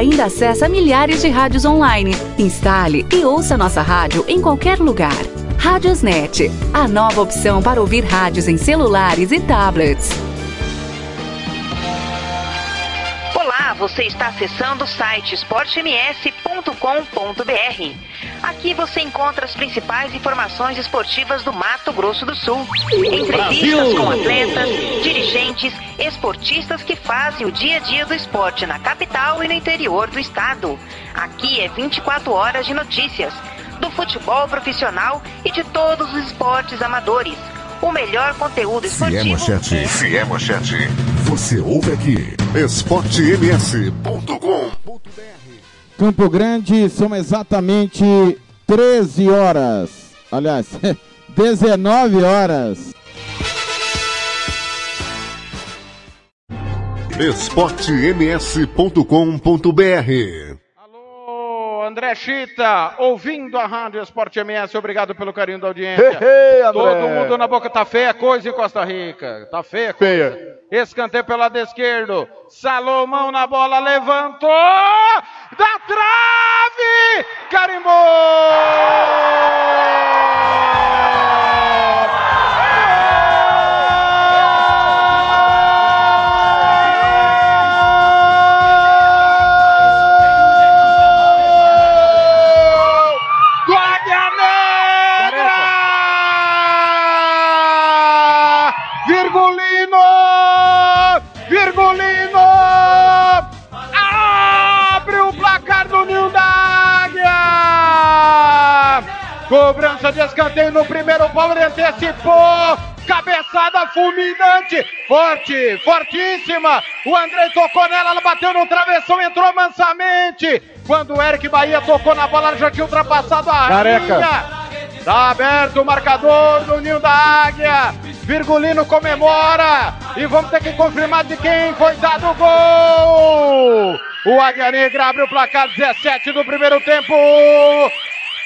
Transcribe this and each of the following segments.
ainda acessa milhares de rádios online. Instale e ouça nossa rádio em qualquer lugar. Rádiosnet, a nova opção para ouvir rádios em celulares e tablets. Você está acessando o site esportems.com.br. Aqui você encontra as principais informações esportivas do Mato Grosso do Sul. Entrevistas Brasil! com atletas, dirigentes, esportistas que fazem o dia a dia do esporte na capital e no interior do estado. Aqui é 24 horas de notícias do futebol profissional e de todos os esportes amadores. O melhor conteúdo esportivo. manchete, se é manchete, você ouve aqui. esportems.com Campo Grande, são exatamente 13 horas. Aliás, 19 horas. esportems.com.br André Chita, ouvindo a Rádio Esporte MS, obrigado pelo carinho da audiência. Hey, hey. Todo mundo na boca, tá feia coisa em Costa Rica. Tá feia coisa. Feia. Escanteio pelo lado esquerdo. Salomão na bola, levantou! Da trave! Carimbou! Cobrança de escanteio no primeiro pau, ele antecipou! Cabeçada fulminante, forte, fortíssima. O André tocou nela, ela bateu no travessão, entrou mansamente. Quando o Eric Bahia tocou na bola, já tinha ultrapassado a Careca. linha. Tá aberto o marcador do Ninho da Águia. Virgulino comemora. E vamos ter que confirmar de quem foi dado o gol. O Águia Negra abre o placar 17 do primeiro tempo.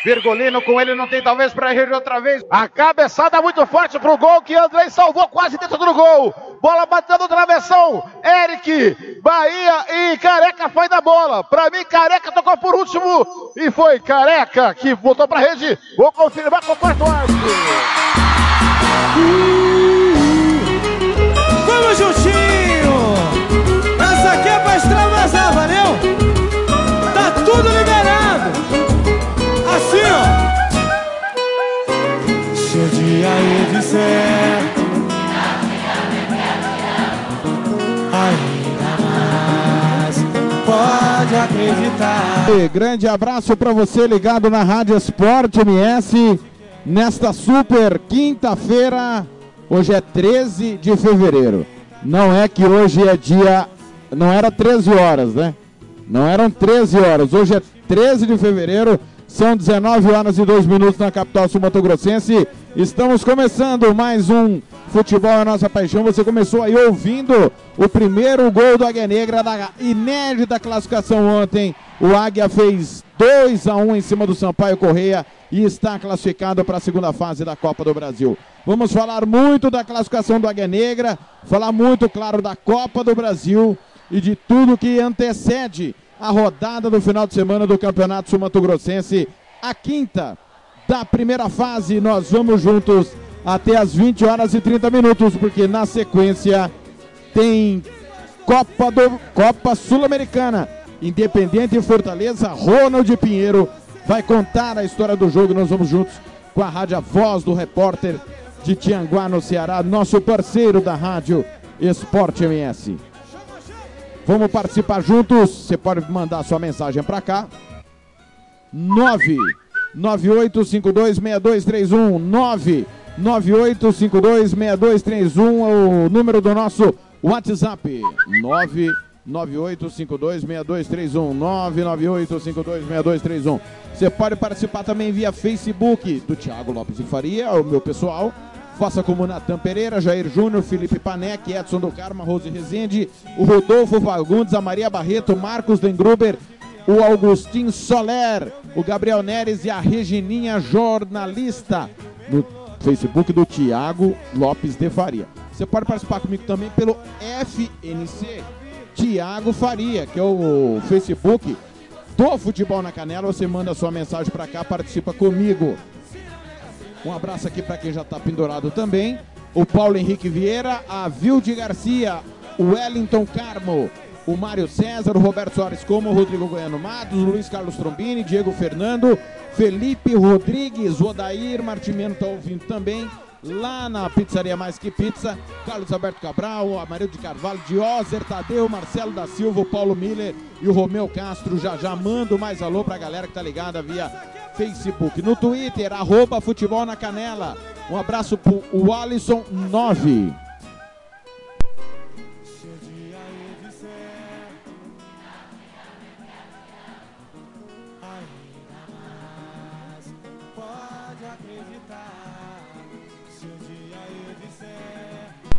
Virgulino com ele não tem talvez para errar outra vez. A cabeçada muito forte pro gol que André salvou quase dentro do gol. Bola batendo travessão. Eric, Bahia e Careca foi da bola. Pra mim, Careca tocou por último. E foi Careca que botou pra rede. Vou confirmar com o quarto árbitro. Vamos juntinho! Essa aqui é pra extravasar, valeu? Tá tudo liberado! Disser Ainda mais Pode acreditar E grande abraço para você ligado na Rádio Esporte MS nesta super quinta-feira. Hoje é 13 de fevereiro. Não é que hoje é dia. Não era 13 horas, né? Não eram 13 horas. Hoje é 13 de fevereiro. São 19 horas e 2 minutos na capital sul-mato-grossense. Estamos começando mais um Futebol é Nossa Paixão. Você começou aí ouvindo o primeiro gol do Águia Negra da inédita classificação ontem. O Águia fez 2 a 1 em cima do Sampaio Correia e está classificado para a segunda fase da Copa do Brasil. Vamos falar muito da classificação do Águia Negra, falar muito, claro, da Copa do Brasil e de tudo que antecede a rodada do final de semana do Campeonato Sul-Mato Grossense, a quinta da primeira fase. Nós vamos juntos até as 20 horas e 30 minutos, porque na sequência tem Copa do Copa Sul-Americana. Independente e Fortaleza, Ronald Pinheiro vai contar a história do jogo. Nós vamos juntos com a rádio a Voz do Repórter de Tianguá, no Ceará, nosso parceiro da rádio Esporte MS. Vamos participar juntos. Você pode mandar sua mensagem para cá. 9 98526231 9 98526231 é o número do nosso WhatsApp. 9 98526231 998526231 Você pode participar também via Facebook do Thiago Lopes de Faria, o meu pessoal. Faça como Natan Pereira, Jair Júnior, Felipe Panec, Edson do Carmo, Rose Rezende, o Rodolfo Fagundes, a Maria Barreto, Marcos Dengruber, o Augustin Soler, o Gabriel Neres e a Regininha Jornalista no Facebook do Tiago Lopes de Faria. Você pode participar comigo também pelo FNC Tiago Faria, que é o Facebook do Futebol na Canela. Você manda sua mensagem para cá, participa comigo. Um abraço aqui para quem já está pendurado também. O Paulo Henrique Vieira, a Vilde Garcia, o Wellington Carmo, o Mário César, o Roberto Soares Como, o Rodrigo Goiano Matos, o Luiz Carlos Trombini, Diego Fernando, Felipe Rodrigues, o Odair Martimeno está ouvindo também. Lá na Pizzaria Mais Que Pizza, Carlos Alberto Cabral, Amarildo de Carvalho, Diozer Tadeu, Marcelo da Silva, Paulo Miller e o Romeu Castro. Já já mando mais alô pra galera que tá ligada via Facebook. No Twitter, arroba Futebol na Canela. Um abraço pro Alisson 9.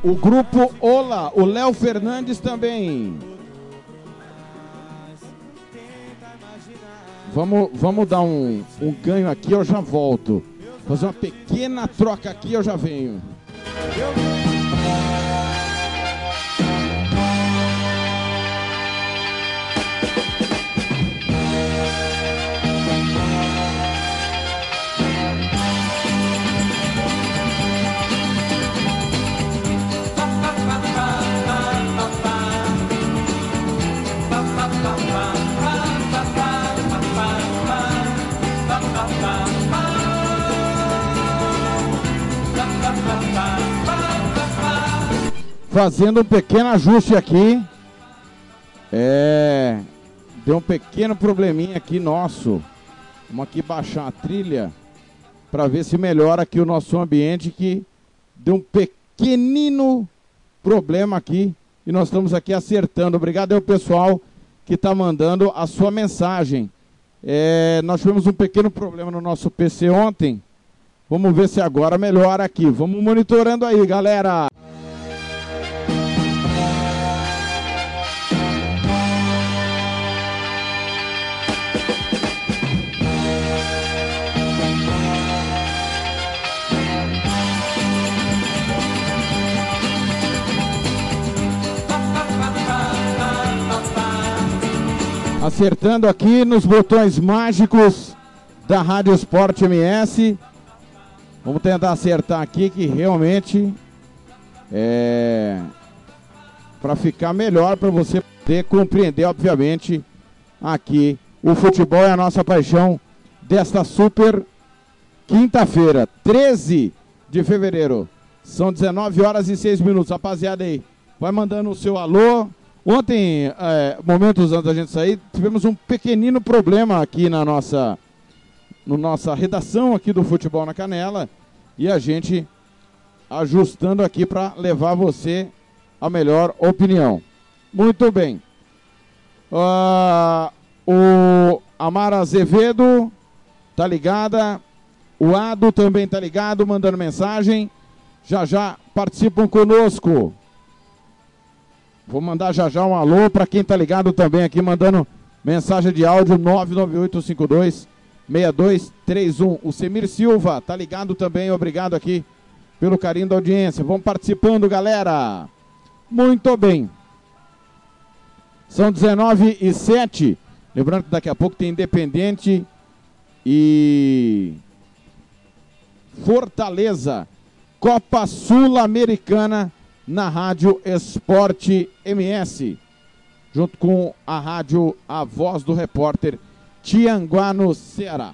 O grupo Ola, o Léo Fernandes também. Vamos, vamos dar um, um ganho aqui, eu já volto. Fazer uma pequena troca aqui, eu já venho. Fazendo um pequeno ajuste aqui. É. Deu um pequeno probleminha aqui nosso. Vamos aqui baixar a trilha para ver se melhora aqui o nosso ambiente que deu um pequenino problema aqui e nós estamos aqui acertando. Obrigado ao pessoal que está mandando a sua mensagem. É, nós tivemos um pequeno problema no nosso PC ontem. Vamos ver se agora melhora aqui. Vamos monitorando aí, galera. Acertando aqui nos botões mágicos da Rádio Sport MS. Vamos tentar acertar aqui que realmente é para ficar melhor para você poder compreender, obviamente, aqui o futebol é a nossa paixão desta super quinta-feira, 13 de fevereiro. São 19 horas e 6 minutos. Rapaziada aí, vai mandando o seu alô. Ontem, é, momentos antes da gente sair, tivemos um pequenino problema aqui na nossa, no nossa redação aqui do Futebol na Canela. E a gente ajustando aqui para levar você a melhor opinião. Muito bem. Ah, o Amara Azevedo tá ligada. O Ado também tá ligado, mandando mensagem. Já já participam conosco. Vou mandar já já um alô para quem tá ligado também aqui, mandando mensagem de áudio 99852 6231. O Semir Silva tá ligado também, obrigado aqui pelo carinho da audiência. Vamos participando, galera. Muito bem. São 19 e 7. Lembrando que daqui a pouco tem Independente e Fortaleza. Copa Sul-Americana na Rádio Esporte MS. Junto com a rádio A Voz do Repórter Tianguá no Ceará.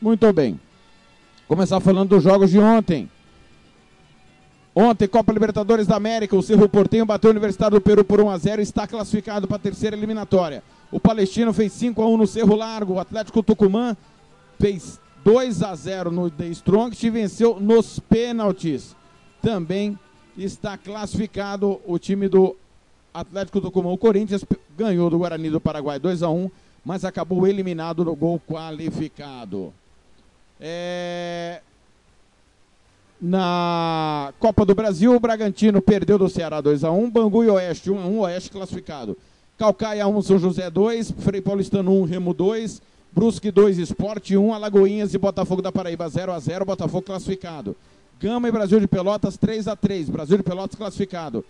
Muito bem. Começar falando dos jogos de ontem. Ontem, Copa Libertadores da América, o Cerro Portenho bateu o Universitário do Peru por 1 a 0 e está classificado para a terceira eliminatória. O Palestino fez 5 a 1 no Cerro Largo, o Atlético Tucumã fez 2 a 0 no The Strong e venceu nos pênaltis. Também está classificado o time do Atlético Tucumã. O Corinthians ganhou do Guarani do Paraguai 2 a 1, mas acabou eliminado no gol qualificado. É, na Copa do Brasil, o Bragantino perdeu do Ceará 2x1, Bangu e Oeste 1x1, Oeste classificado. Calcaia 1, São José 2, Frei Paulistano 1, Remo 2, Brusque 2, Esporte 1, Alagoinhas e Botafogo da Paraíba 0x0, Botafogo classificado. Gama e Brasil de Pelotas 3x3, Brasil de Pelotas classificado.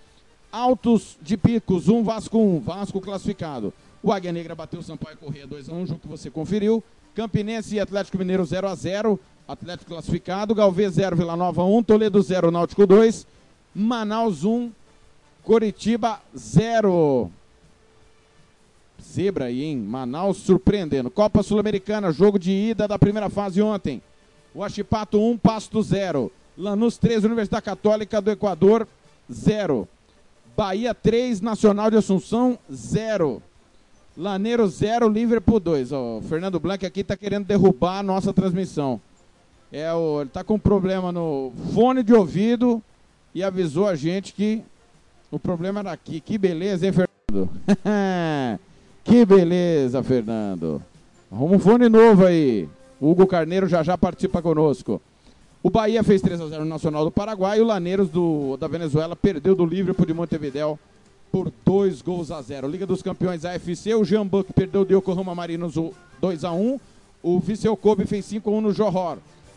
Altos de Picos, 1 Vasco 1, Vasco classificado. O Águia Negra bateu o Sampaio Correia 2x1, jogo que você conferiu. Campinense e Atlético Mineiro 0x0, Atlético classificado. Galvez 0, Vila Nova 1, Toledo 0, Náutico 2. Manaus 1, Coritiba 0. Zebra aí, hein? Manaus surpreendendo. Copa Sul-Americana, jogo de ida da primeira fase ontem. Huachipato 1, Pasto 0. Lanús 3, Universidade Católica do Equador 0. Bahia 3, Nacional de Assunção 0. Laneiro 0, Liverpool 2. Ó, o Fernando Blanc aqui está querendo derrubar a nossa transmissão. É, o, ele está com um problema no fone de ouvido e avisou a gente que o problema era aqui. Que beleza, hein, Fernando? que beleza, Fernando. Arruma um fone novo aí. Hugo Carneiro já já participa conosco. O Bahia fez 3 a 0 no Nacional do Paraguai e o Laneiros do, da Venezuela perdeu do Liverpool de Montevideo por 2 gols a 0. Liga dos Campeões AFC, o Jean Buck perdeu do Yokohama Marinos 2 a 1. O Viseu Kobe fez 5 a 1 no Johor.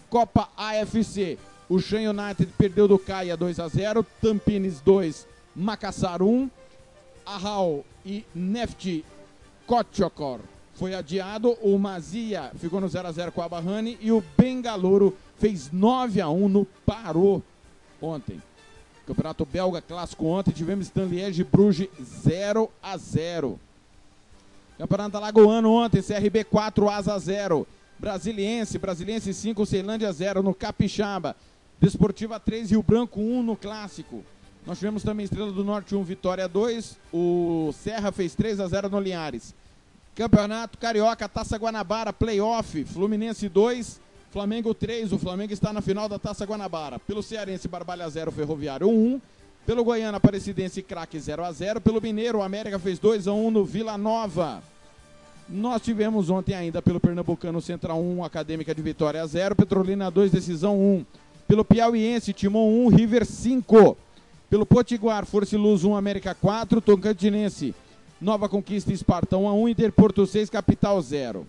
Copa AFC, o Shan United perdeu do Caia 2 a 0. Tampines 2, Macassar 1. Arral e Neft Kotchokor foi adiado. O Mazia ficou no 0 a 0 com a Bahani e o Bengaluru fez 9 a 1 no Parô ontem. Campeonato Belga Clássico ontem tivemos Stanliege Bruges 0 a 0. Campeonato Alagoano ontem, CRB 4 Asa 0. Brasiliense, Brasiliense 5, Ceilândia 0 no Capixaba. Desportiva 3, Rio Branco 1 no Clássico. Nós tivemos também Estrela do Norte 1, Vitória 2. O Serra fez 3 a 0 no Linhares. Campeonato Carioca, Taça Guanabara, Playoff, Fluminense 2, Flamengo 3. O Flamengo está na final da Taça Guanabara. Pelo Cearense, Barbalha 0, Ferroviário 1. Pelo Goiânia, Aparecidense, Craque 0 a 0 Pelo Mineiro, América fez 2 a 1 no Vila Nova. Nós tivemos ontem ainda pelo Pernambucano Central 1, Acadêmica de Vitória 0, Petrolina 2, Decisão 1. Pelo Piauiense, Timon 1, River 5. Pelo Potiguar, Força e Luz 1, América 4, Tocantinense, Nova Conquista Espartão 1 a 1, Interporto 6, Capital 0.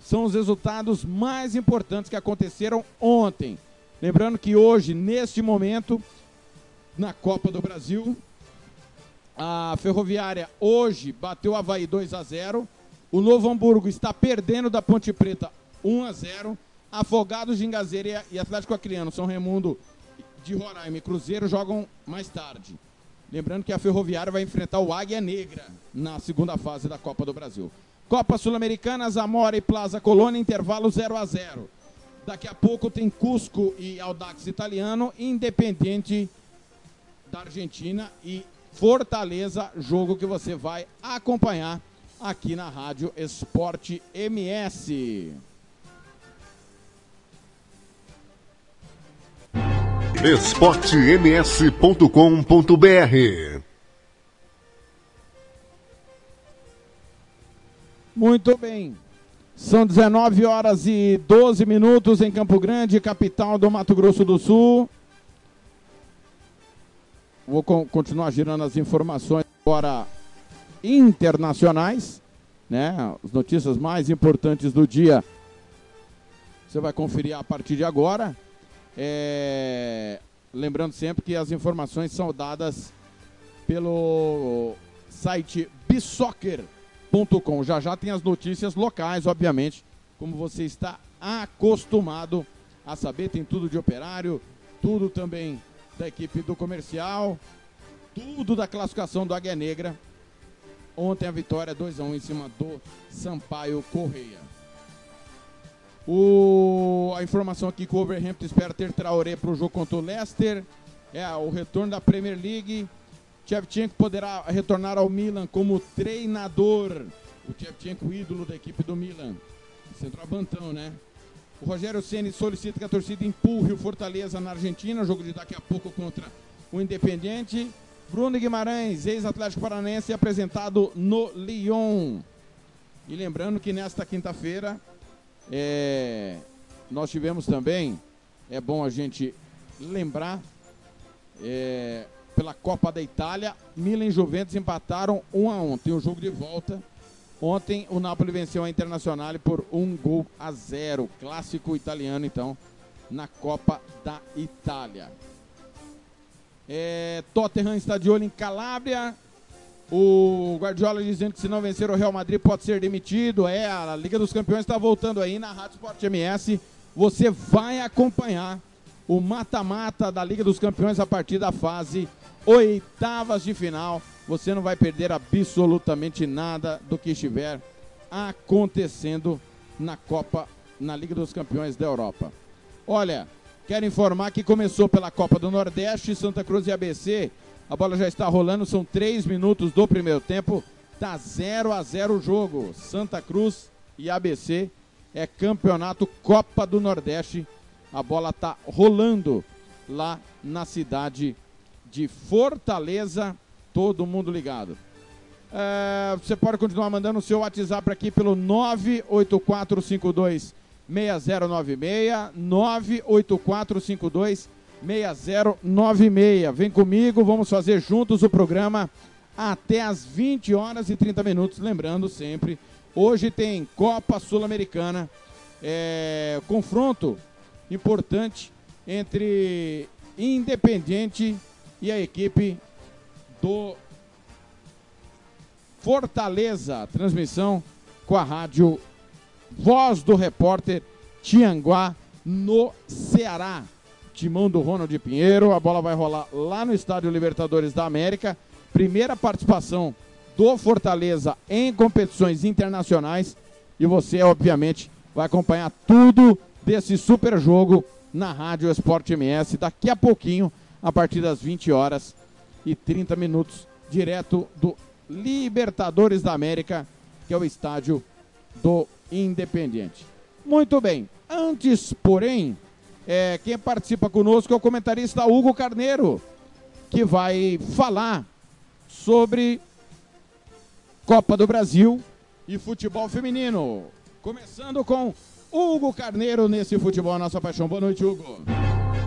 São os resultados mais importantes que aconteceram ontem. Lembrando que hoje, neste momento, na Copa do Brasil, a Ferroviária hoje bateu o Havaí 2 a 0. O Novo Hamburgo está perdendo da Ponte Preta 1 a 0. Afogados de Engazeira e Atlético Acreano, São Raimundo de Roraima e Cruzeiro jogam mais tarde. Lembrando que a Ferroviária vai enfrentar o Águia Negra na segunda fase da Copa do Brasil. Copa Sul-Americana, Zamora e Plaza Colônia, intervalo 0 a 0. Daqui a pouco tem Cusco e Audax Italiano, Independente da Argentina e Fortaleza, jogo que você vai acompanhar aqui na Rádio Esporte MS. esportems.com.br Muito bem. São 19 horas e 12 minutos em Campo Grande, capital do Mato Grosso do Sul. Vou con continuar girando as informações agora internacionais, né? As notícias mais importantes do dia. Você vai conferir a partir de agora. É... Lembrando sempre que as informações são dadas pelo site bisoccer.com. Já já tem as notícias locais, obviamente, como você está acostumado a saber. Tem tudo de operário, tudo também da equipe do comercial, tudo da classificação do Águia Negra. Ontem a vitória 2 a 1 em cima do Sampaio Correia. O, a informação aqui que o Overhampton espera ter Traoré para o jogo contra o Leicester. É o retorno da Premier League. Shevchenko poderá retornar ao Milan como treinador. O Shevchenko, ídolo da equipe do Milan. Centroavantão, né? O Rogério Ceni solicita que a torcida empurre o Fortaleza na Argentina. Jogo de daqui a pouco contra o Independiente. Bruno Guimarães, ex-Atlético Paranaense, apresentado no Lyon. E lembrando que nesta quinta-feira é, nós tivemos também, é bom a gente lembrar, é, pela Copa da Itália, Milan e Juventus empataram 1 a 1 Tem um jogo de volta. Ontem o Napoli venceu a Internazionale por um gol a zero. Clássico italiano, então, na Copa da Itália. É, Tottenham está de olho em Calabria. O Guardiola dizendo que se não vencer o Real Madrid pode ser demitido. É, a Liga dos Campeões está voltando aí na Rádio Sport MS. Você vai acompanhar o mata-mata da Liga dos Campeões a partir da fase oitavas de final. Você não vai perder absolutamente nada do que estiver acontecendo na Copa, na Liga dos Campeões da Europa. Olha, quero informar que começou pela Copa do Nordeste, Santa Cruz e ABC. A bola já está rolando, são três minutos do primeiro tempo. Tá 0 a 0 o jogo. Santa Cruz e ABC é campeonato Copa do Nordeste. A bola tá rolando lá na cidade de Fortaleza. Todo mundo ligado. É, você pode continuar mandando o seu WhatsApp aqui pelo 98452 6096 98452 6096. Vem comigo, vamos fazer juntos o programa até as 20 horas e 30 minutos. Lembrando sempre, hoje tem Copa Sul-Americana, é, confronto importante entre Independiente e a equipe do Fortaleza. Transmissão com a rádio Voz do Repórter Tianguá, no Ceará. Timão do Ronald Pinheiro. A bola vai rolar lá no Estádio Libertadores da América. Primeira participação do Fortaleza em competições internacionais. E você, obviamente, vai acompanhar tudo desse super jogo na Rádio Esporte MS daqui a pouquinho, a partir das 20 horas e 30 minutos, direto do Libertadores da América, que é o estádio do Independiente. Muito bem. Antes, porém, é, quem participa conosco é o comentarista Hugo Carneiro, que vai falar sobre Copa do Brasil e futebol feminino. Começando com Hugo Carneiro nesse futebol, a nossa paixão. Boa noite, Hugo.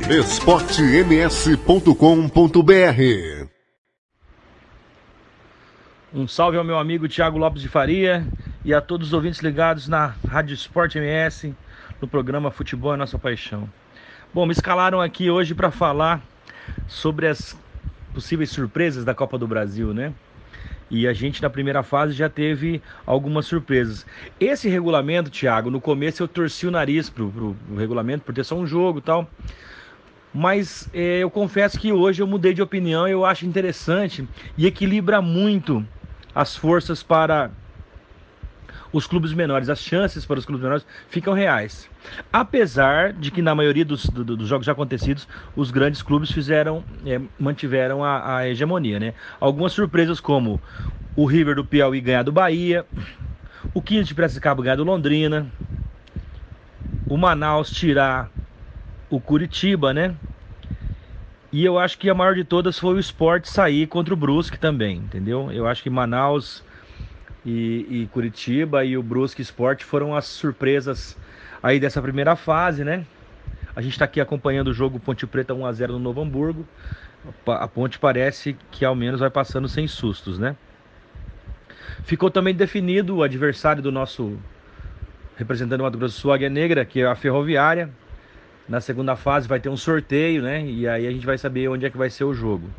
esportems.com.br Um salve ao meu amigo Tiago Lopes de Faria e a todos os ouvintes ligados na Rádio Esporte MS, no programa Futebol é Nossa Paixão. Bom, me escalaram aqui hoje para falar sobre as possíveis surpresas da Copa do Brasil, né? E a gente na primeira fase já teve algumas surpresas. Esse regulamento, Thiago, no começo eu torci o nariz pro, pro, pro regulamento por ter só um jogo e tal. Mas é, eu confesso que hoje eu mudei de opinião, eu acho interessante e equilibra muito as forças para os clubes menores, as chances para os clubes menores ficam reais. Apesar de que na maioria dos, do, dos jogos já acontecidos, os grandes clubes fizeram, é, mantiveram a, a, hegemonia, né? Algumas surpresas como o River do Piauí ganhar do Bahia, o 15 de Piracicaba ganhar do Londrina, o Manaus tirar o Curitiba, né? E eu acho que a maior de todas foi o Sport sair contra o Brusque também, entendeu? Eu acho que Manaus e, e Curitiba e o Brusque Sport foram as surpresas aí dessa primeira fase, né? A gente está aqui acompanhando o jogo Ponte Preta 1 a 0 no Novo Hamburgo. A Ponte parece que ao menos vai passando sem sustos, né? Ficou também definido o adversário do nosso representante do Mato Grosso do Sul, Águia Negra, que é a Ferroviária. Na segunda fase vai ter um sorteio, né? E aí a gente vai saber onde é que vai ser o jogo.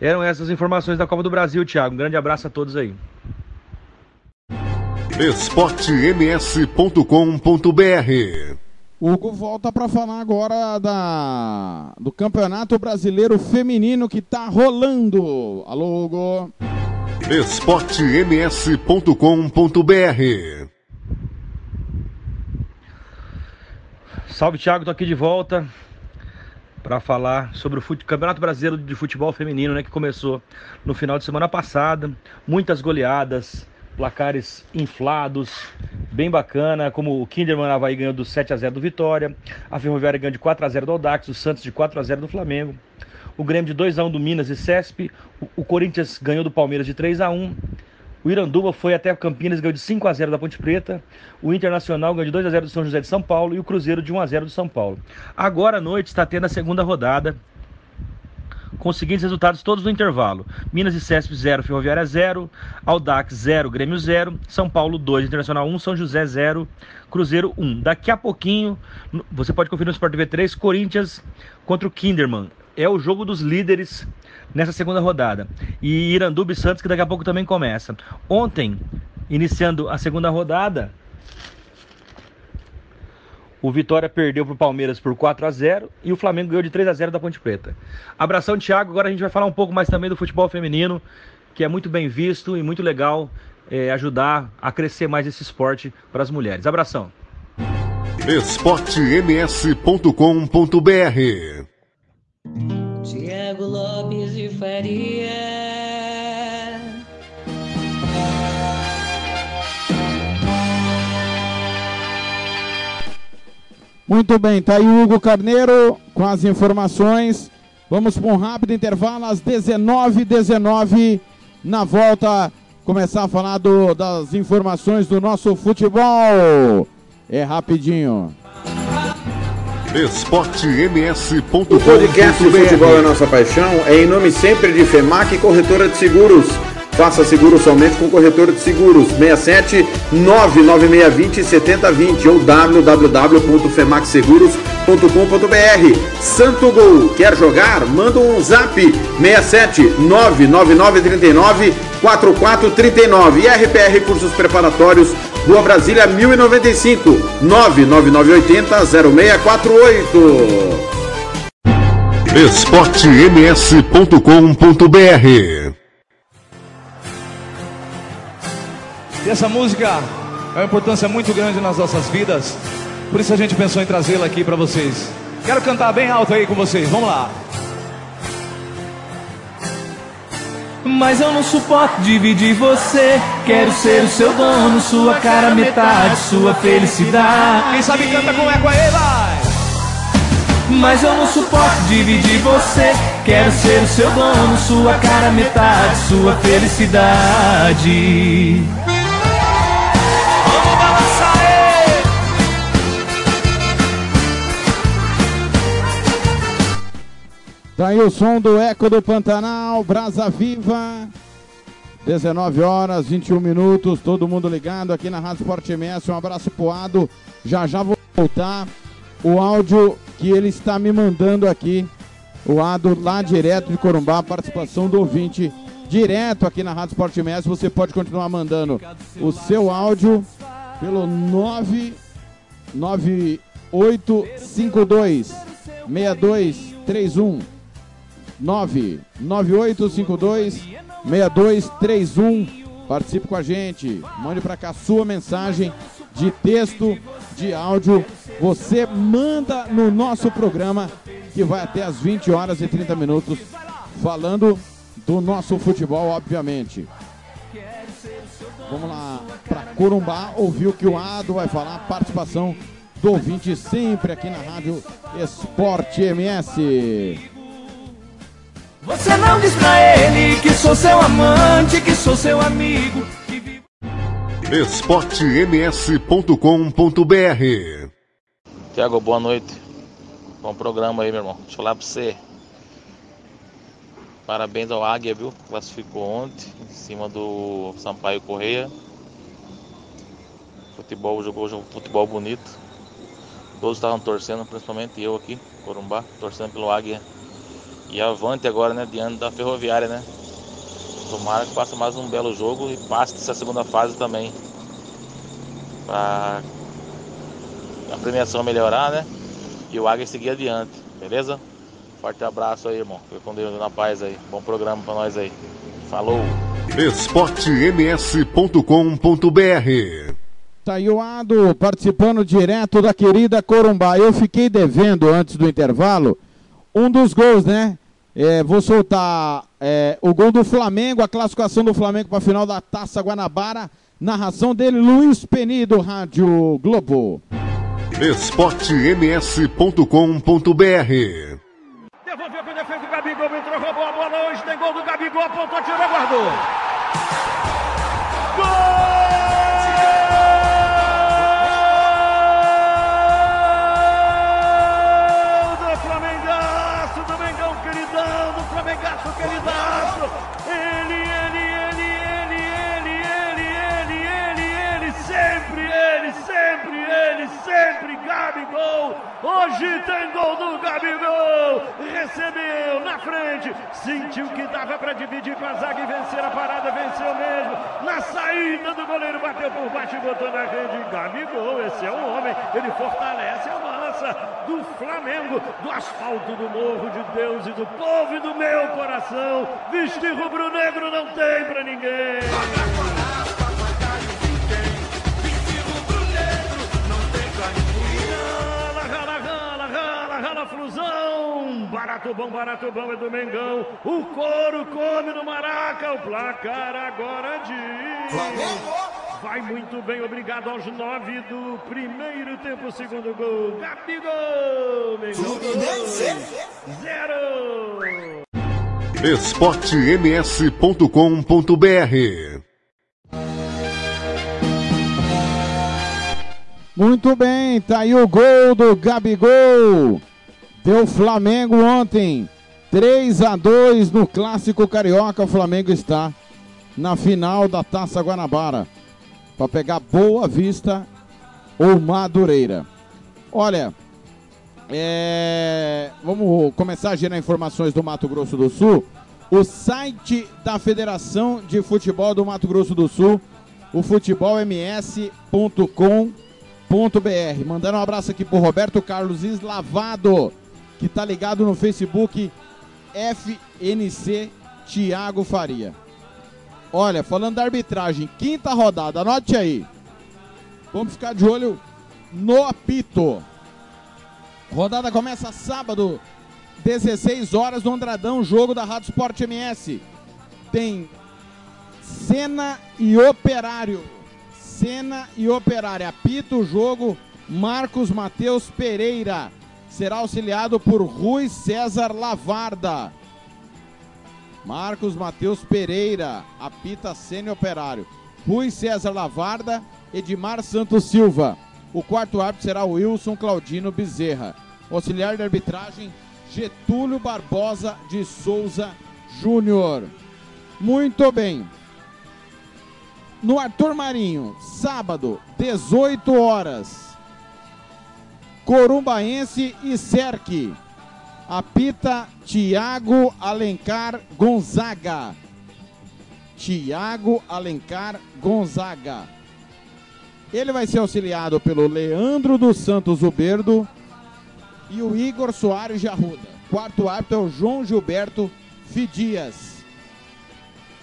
Eram essas informações da Copa do Brasil, Thiago. Um grande abraço a todos aí esportems.com.br Hugo volta para falar agora da, do Campeonato Brasileiro Feminino que está rolando. Alô, Hugo. esportems.com.br Salve, Thiago, tô aqui de volta para falar sobre o fute... Campeonato Brasileiro de Futebol Feminino, né, que começou no final de semana passada. Muitas goleadas, placares inflados, bem bacana, como o Kinderman Havaí ganhou do 7 a 0 do Vitória, a Ferroviária ganhou de 4 a 0 do Audax, o Santos de 4 a 0 do Flamengo, o Grêmio de 2 a 1 do Minas e Cesp, o, Corinthians ganhou do Palmeiras de 3 a 1 o Iranduba foi até Campinas ganhou de 5 a 0 da Ponte Preta. O Internacional ganhou de 2 a 0 do São José de São Paulo e o Cruzeiro de 1 a 0 do São Paulo. Agora à noite está tendo a segunda rodada com os seguintes resultados todos no intervalo. Minas e Cesp 0, Ferroviária 0, Audax 0, Grêmio 0, São Paulo 2, Internacional 1, São José 0, Cruzeiro 1. Daqui a pouquinho, você pode conferir no Sport TV 3, Corinthians contra o Kinderman. é o jogo dos líderes nessa segunda rodada. E Iranduba e Santos, que daqui a pouco também começa. Ontem, iniciando a segunda rodada, o Vitória perdeu para o Palmeiras por 4 a 0 e o Flamengo ganhou de 3 a 0 da Ponte Preta. Abração, Thiago. Agora a gente vai falar um pouco mais também do futebol feminino, que é muito bem visto e muito legal é, ajudar a crescer mais esse esporte para as mulheres. Abração. esportems.com.br Muito bem, tá aí o Hugo Carneiro com as informações. Vamos para um rápido intervalo às 19h19. Na volta, começar a falar do- das informações do nosso futebol. É rapidinho. esportems.com.br O podcast Futebol é Nossa Paixão é em nome sempre de FEMAC Corretora de Seguros. Faça seguro somente com corretora de seguros 67 99620 7020 ou www.femacseguros.com.br. Santo Gol, quer jogar? Manda um zap 67 99939 4439 e RPR Cursos Preparatórios Rua Brasília 1095 99980 0648. esportems.com.br E essa música é uma importância muito grande nas nossas vidas. Por isso a gente pensou em trazê-la aqui para vocês. Quero cantar bem alto aí com vocês. Vamos lá. Mas eu não suporto dividir você. Quero ser o seu dono, sua cara metade, sua felicidade. Quem sabe canta com eco aí, vai! Mas eu não suporto dividir você. Quero ser o seu dono, sua cara metade, sua felicidade. Tá aí o som do Eco do Pantanal, Brasa Viva. 19 horas, 21 minutos, todo mundo ligado aqui na Rádio Sport MS. Um abraço pro Ado. Já já vou voltar o áudio que ele está me mandando aqui. O Ado lá direto de Corumbá, participação do ouvinte direto aqui na Rádio Sport MS. Você pode continuar mandando o seu áudio pelo 99852 6231 99852 6231. Participe com a gente. Mande para cá sua mensagem de texto, de áudio. Você manda no nosso programa que vai até as 20 horas e 30 minutos falando do nosso futebol, obviamente. Vamos lá para Corumbá ouvir o que o Ado vai falar, participação do ouvinte sempre aqui na Rádio Esporte MS. Você não diz pra ele que sou seu amante, que sou seu amigo. esportems.com.br Tiago, boa noite. Bom programa aí, meu irmão. Deixa eu falar pra você. Parabéns ao Águia, viu? Classificou ontem, em cima do Sampaio Correia. Futebol, jogou jogou futebol bonito. Todos estavam torcendo, principalmente eu aqui, Corumbá, torcendo pelo Águia. E avante agora, né? Diante da ferroviária, né? Tomara que faça mais um belo jogo e passe dessa segunda fase também. Pra a premiação melhorar, né? E o Águia seguir adiante, beleza? Forte abraço aí, irmão. Fica com Deus na paz aí. Bom programa pra nós aí. Falou! esportems.com.br Tá aí o Ado participando direto da querida Corumbá. Eu fiquei devendo antes do intervalo um dos gols, né? É, vou soltar é, o gol do Flamengo, a classificação do Flamengo para a final da Taça Guanabara. Narração dele, Luiz Peni, do Rádio Globo. esportems.com.br Devolveu com defesa o Gabigol, entrou, roubou a bola hoje, tem gol do Gabigol, apontou, tirou, guardou. Gol Gabigol. Hoje tem gol do Gabigol. Recebeu na frente. Sentiu que dava para dividir com a zaga e vencer a parada. Venceu mesmo. Na saída do goleiro, bateu por baixo e botou na rede. Gabigol, esse é um homem. Ele fortalece a massa do Flamengo, do asfalto do morro de Deus e do povo e do meu coração. Vestir rubro-negro não tem para ninguém. Flusão. Barato bom, barato bom é do Mengão. O couro come no Maraca. O placar agora diz. Vai muito bem, obrigado aos nove do primeiro tempo, segundo gol. Gabigol! Zero. esportems.com.br Muito bem, tá aí o gol do Gabigol. Deu Flamengo ontem. 3 a 2 no Clássico Carioca. O Flamengo está na final da Taça Guanabara para pegar Boa Vista ou Madureira. Olha, é, vamos começar a gerar informações do Mato Grosso do Sul. O site da Federação de Futebol do Mato Grosso do Sul, o futebolms.com.br. Mandando um abraço aqui pro Roberto Carlos Eslavado, que tá ligado no Facebook FNC Thiago Faria. Olha, falando da arbitragem, quinta rodada, anote aí. Vamos ficar de olho no apito. Rodada começa sábado, 16 horas no Andradão, jogo da Rádio Sport MS. Tem Cena e Operário. Cena e Operário. Apita o jogo Marcos Matheus Pereira. Será auxiliado por Rui César Lavarda. Marcos Matheus Pereira, apita e Operário. Rui César Lavarda, Edmar Santos Silva. O quarto árbitro será Wilson Claudino Bezerra. Auxiliar de arbitragem, Getúlio Barbosa de Souza Júnior. Muito bem. No Arthur Marinho, sábado, 18 horas. Corumbaense e Serque. Apita Tiago Alencar Gonzaga. Tiago Alencar Gonzaga. Ele vai ser auxiliado pelo Leandro dos Santos Uberdo e o Igor Soares de Arruda. Quarto árbitro é o João Gilberto Fidias.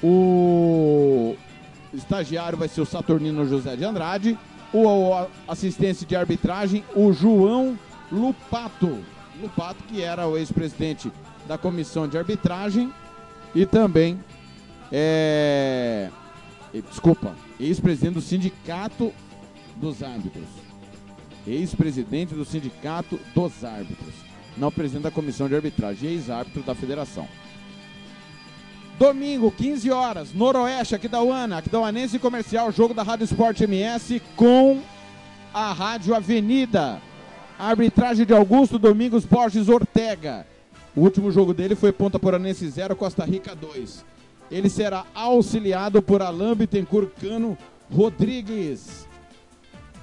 O estagiário vai ser o Saturnino José de Andrade. O, assistente de arbitragem, o João Lupato. Lupato, que era o ex-presidente da comissão de arbitragem e também é, desculpa, ex-presidente do sindicato dos árbitros. Ex-presidente do sindicato dos árbitros. Não presidente da comissão de arbitragem, ex-árbitro da federação. Domingo, 15 horas, Noroeste, aqui da UANA, aqui da Uanense Comercial, jogo da Rádio Esporte MS com a Rádio Avenida. Arbitragem de Augusto Domingos Borges Ortega. O último jogo dele foi Ponta Poranense 0, Costa Rica 2. Ele será auxiliado por Alain Bittencourt Cano Rodrigues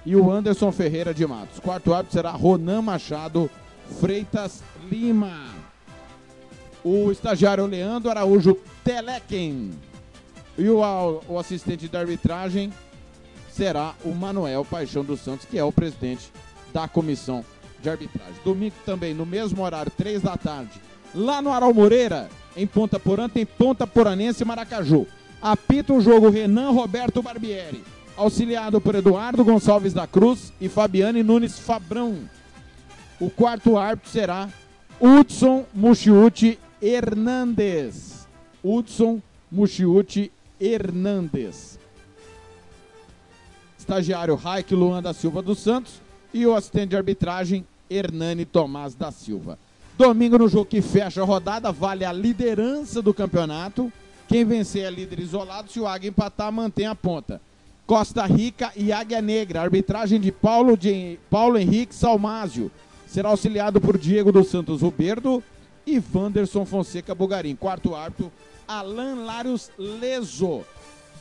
e o Anderson Ferreira de Matos. Quarto árbitro será Ronan Machado Freitas Lima. O estagiário Leandro Araújo Telequem. E o, o assistente de arbitragem será o Manuel Paixão dos Santos, que é o presidente da comissão de arbitragem. Domingo também, no mesmo horário, três da tarde, lá no Aral Moreira, em Ponta Porã, tem Ponta Poranense e Maracaju. Apita o jogo Renan Roberto Barbieri, auxiliado por Eduardo Gonçalves da Cruz e Fabiane Nunes Fabrão. O quarto árbitro será Hudson Muxiuti Hernandes. Hudson Muxiuti Hernandes. Estagiário Raik Luan da Silva dos Santos e o assistente de arbitragem Hernani Tomás da Silva. Domingo no jogo que fecha a rodada, vale a liderança do campeonato. Quem vencer é líder isolado, se o Águia empatar, mantém a ponta. Costa Rica e Águia Negra, arbitragem de Paulo, de Paulo Henrique Salmásio. Será auxiliado por Diego dos Santos Roberto e Wanderson Fonseca Bugarim. Quarto árbitro, Alan Larios Leso.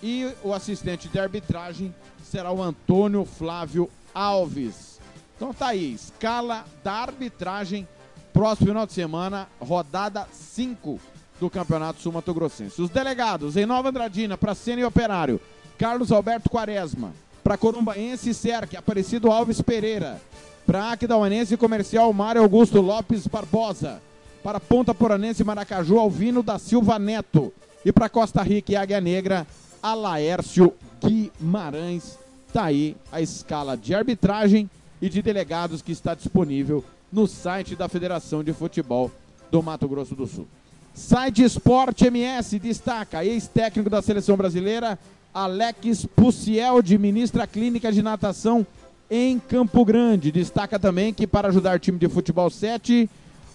E o assistente de arbitragem será o Antônio Flávio Alves. Então tá aí, escala da arbitragem, próximo final de semana, rodada 5 do Campeonato Sul Mato Grossense. Os delegados em Nova Andradina, para Cena e Operário, Carlos Alberto Quaresma, para Corumbaense e Cerque, Aparecido Alves Pereira, para Aquidauanense Comercial Mário Augusto Lopes Barbosa, para Ponta Poranense Maracaju Alvino da Silva Neto e para Costa Rica e Águia Negra Alaércio Guimarães. Tá aí a escala de arbitragem e de delegados que está disponível no site da Federação de Futebol do Mato Grosso do Sul. Site Esporte MS destaca ex-técnico da seleção brasileira, Alex Puciel, administra a clínica de natação em Campo Grande. Destaca também que para ajudar o time de futebol 7,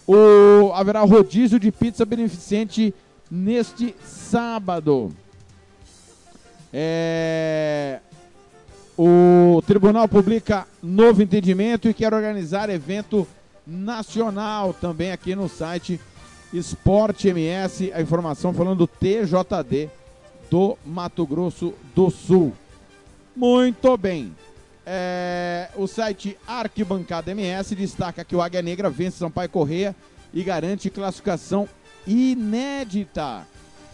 o, haverá rodízio de pizza beneficente neste sábado. É, o tribunal publica novo entendimento e quer organizar evento nacional também aqui no site Esporte MS. A informação falando do TJD do Mato Grosso do Sul. Muito bem. É, o site Arquibancada MS destaca que o Águia Negra vence Sampaio Correia e garante classificação inédita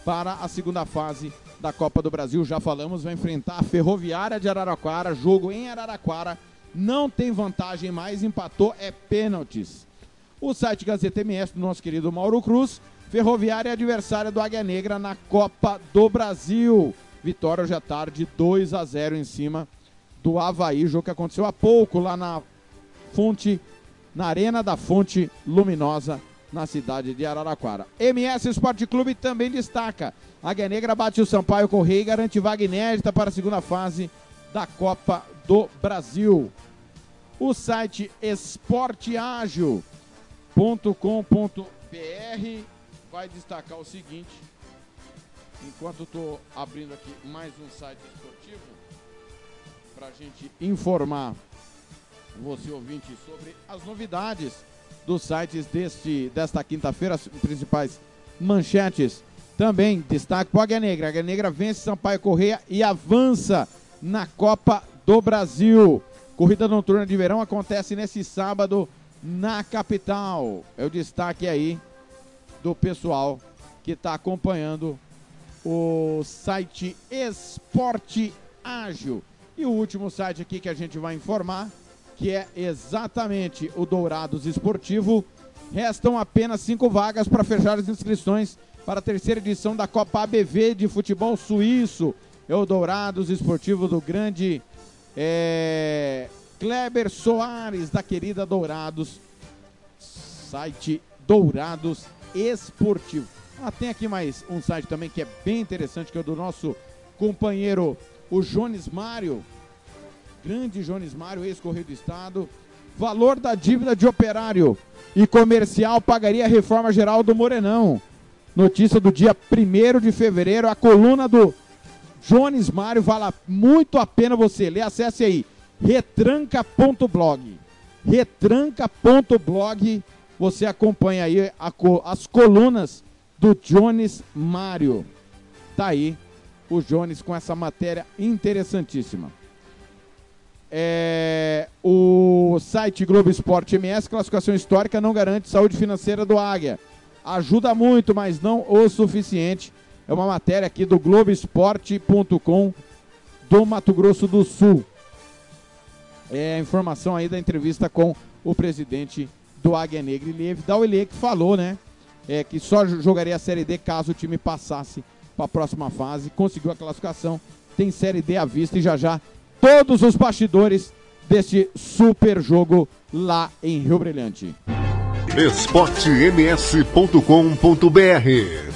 para a segunda fase da Copa do Brasil. Já falamos, vai enfrentar a Ferroviária de Araraquara, jogo em Araraquara. Não tem vantagem mais, empatou, é pênaltis. O site Gazeta MS do nosso querido Mauro Cruz. Ferroviária é adversária do Águia Negra na Copa do Brasil. Vitória hoje à tarde, 2 a 0 em cima do Havaí, jogo que aconteceu há pouco lá na Fonte, na Arena da Fonte Luminosa, na cidade de Araraquara. MS Esporte Clube também destaca. Águia Negra bate o Sampaio Correia e garante vaga inédita para a segunda fase da Copa do Brasil. O site esporteagil.com.br vai destacar o seguinte, enquanto estou abrindo aqui mais um site esportivo, para a gente informar você ouvinte sobre as novidades dos sites deste, desta quinta-feira, as principais manchetes. Também destaque para o Águia Negra. A Águia Negra vence Sampaio Correia e avança na Copa do Brasil. Corrida noturna de verão acontece nesse sábado na capital. É o destaque aí do pessoal que está acompanhando o site Esporte Ágil. E o último site aqui que a gente vai informar, que é exatamente o Dourados Esportivo. Restam apenas cinco vagas para fechar as inscrições para a terceira edição da Copa ABV de futebol suíço. É o Dourados Esportivo do grande é, Kleber Soares, da querida Dourados. Site Dourados Esportivo. Ah, tem aqui mais um site também que é bem interessante, que é o do nosso companheiro, o Jones Mário. Grande Jones Mário, ex-correio do Estado. Valor da dívida de operário e comercial pagaria a reforma geral do Morenão. Notícia do dia 1 de fevereiro, a coluna do Jones Mário, vale muito a pena você ler. Acesse aí, retranca.blog. Retranca.blog. Você acompanha aí a, as colunas do Jones Mário. Tá aí o Jones com essa matéria interessantíssima. É, o site Globo Esporte MS, classificação histórica, não garante saúde financeira do Águia. Ajuda muito, mas não o suficiente. É uma matéria aqui do Globoesporte.com do Mato Grosso do Sul. É a informação aí da entrevista com o presidente do Águia Negra, Iliev Dauelier, que falou, né? É, que só jogaria a Série D caso o time passasse para a próxima fase. Conseguiu a classificação, tem Série D à vista e já já todos os bastidores deste super jogo lá em Rio Brilhante. esportems.com.br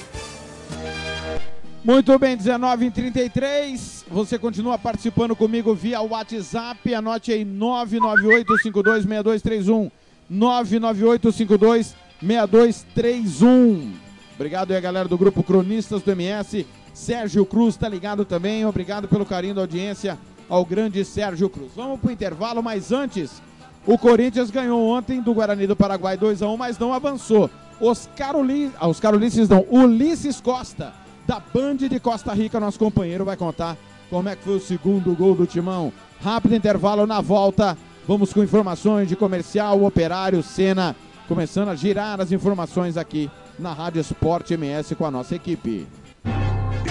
Muito bem, 19 em 33. Você continua participando comigo via WhatsApp. Anote aí 998-526231. 998-526231. Obrigado aí a galera do grupo Cronistas do MS. Sérgio Cruz tá ligado também. Obrigado pelo carinho da audiência ao grande Sérgio Cruz. Vamos pro intervalo, mas antes, o Corinthians ganhou ontem do Guarani do Paraguai 2 a 1, mas não avançou. Oscar Ulisses, ah, Oscar Ulisses não, Ulisses Costa, da Band de Costa Rica, nosso companheiro, vai contar como é que foi o segundo gol do Timão. Rápido intervalo na volta. Vamos com informações de comercial, operário, cena, começando a girar as informações aqui na Rádio Esporte MS com a nossa equipe.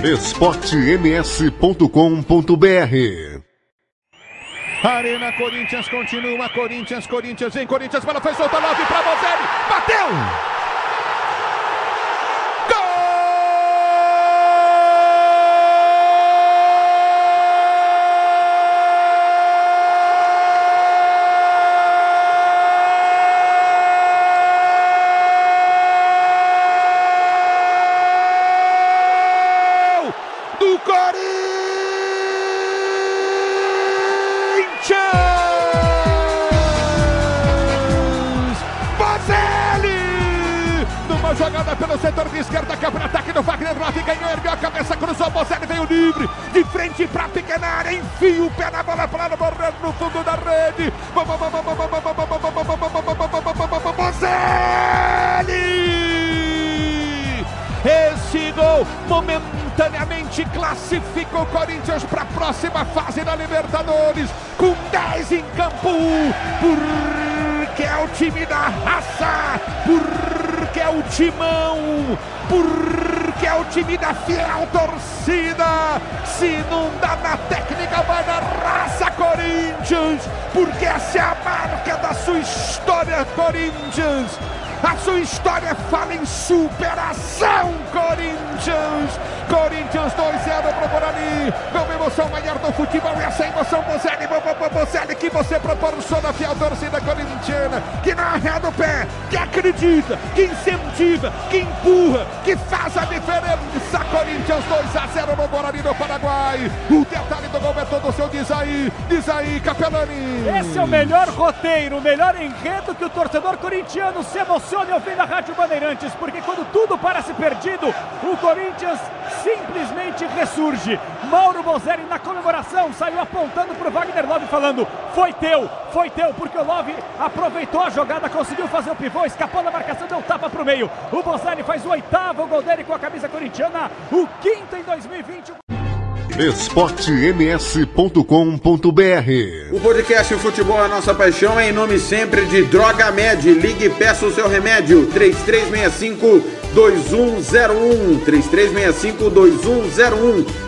esportems.com.br Arena Corinthians continua, Corinthians, Corinthians, vem Corinthians, bola foi solta, Love pra Bozelli, bateu! Timão, porque é o time da fiel torcida. Se não dá na técnica, vai na raça, Corinthians, porque essa é a marca da sua história, Corinthians. A sua história fala em superação, Corinthians! Corinthians 2-0 pro Guarani. Uma emoção maior do futebol e essa Bozelli, que você proporciona a fiel torcida corintiana, que não arreda o pé, que acredita, que incentiva, que empurra, que faz a diferença. Corinthians 2-0 no Guarani do Paraguai. O detalhe do gol é todo seu, diz aí, diz aí, Capelani. Esse é o melhor roteiro, o melhor enredo que o torcedor corintiano se emocione ouvindo a Rádio Bandeirantes, porque quando tudo parece perdido, o Corinthians simplesmente ressurge. Mauro Bozelli saiu apontando para o Wagner Love falando: foi teu, foi teu, porque o Love aproveitou a jogada, conseguiu fazer o pivô, escapou da marcação, deu tapa para o meio. O Bozelli faz o oitavo gol dele com a camisa corintiana, o quinto em 2020. esportems.com.br O podcast Futebol é a Nossa Paixão é em nome sempre de Droga Med. Ligue e peça o seu remédio. 3365-2101. 3365-2101.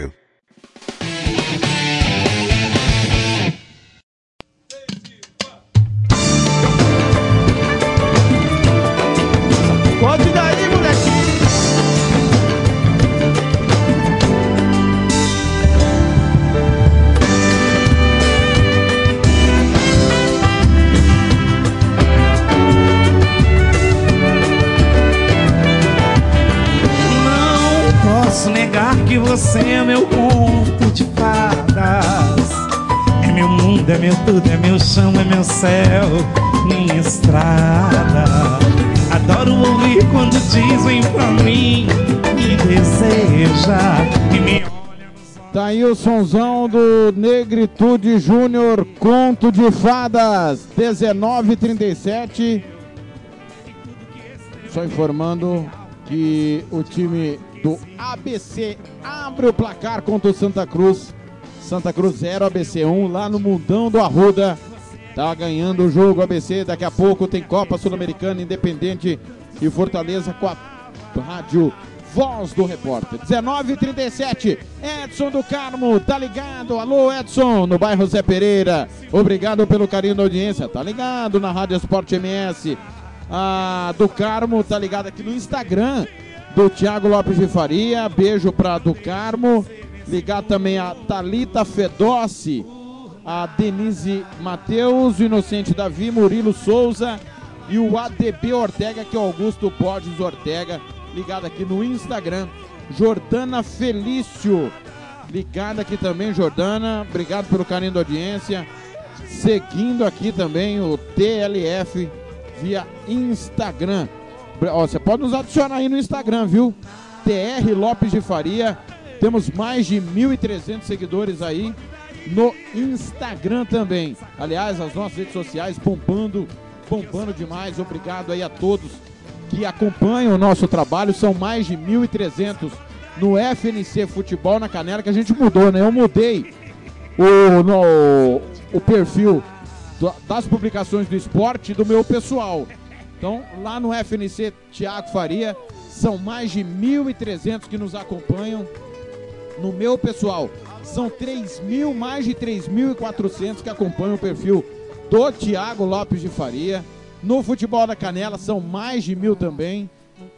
sonzão do Negritude Júnior, Conto de Fadas, 1937. Só informando que o time do ABC abre o placar contra o Santa Cruz. Santa Cruz 0, ABC 1, lá no Mundão do Arruda. Tá ganhando o jogo ABC. Daqui a pouco tem Copa Sul-Americana, Independente e Fortaleza com a rádio Voz do Repórter. 19h37, Edson do Carmo, tá ligado? Alô, Edson, no bairro Zé Pereira. Obrigado pelo carinho da audiência. Tá ligado na Rádio Esporte MS. A do Carmo tá ligado aqui no Instagram do Thiago Lopes de Faria. Beijo pra do Carmo. Ligar também a Talita Fedossi, a Denise Matheus, o Inocente Davi, Murilo Souza e o ADB Ortega, que é o Augusto Borges Ortega, ligado aqui no Instagram. Jordana Felício, ligada aqui também, Jordana. Obrigado pelo carinho da audiência. Seguindo aqui também o TLF via Instagram. Você pode nos adicionar aí no Instagram, viu? TR Lopes de Faria. Temos mais de 1.300 seguidores aí no Instagram também. Aliás, as nossas redes sociais bombando, bombando demais. Obrigado aí a todos que acompanham o nosso trabalho. São mais de 1.300 no FNC Futebol na Canela, que a gente mudou, né? Eu mudei o, no, o perfil das publicações do esporte do meu pessoal. Então, lá no FNC Tiago Faria, são mais de 1.300 que nos acompanham. No meu pessoal, são 3 mil, mais de 3.400 que acompanham o perfil do Tiago Lopes de Faria. No Futebol da Canela, são mais de mil também.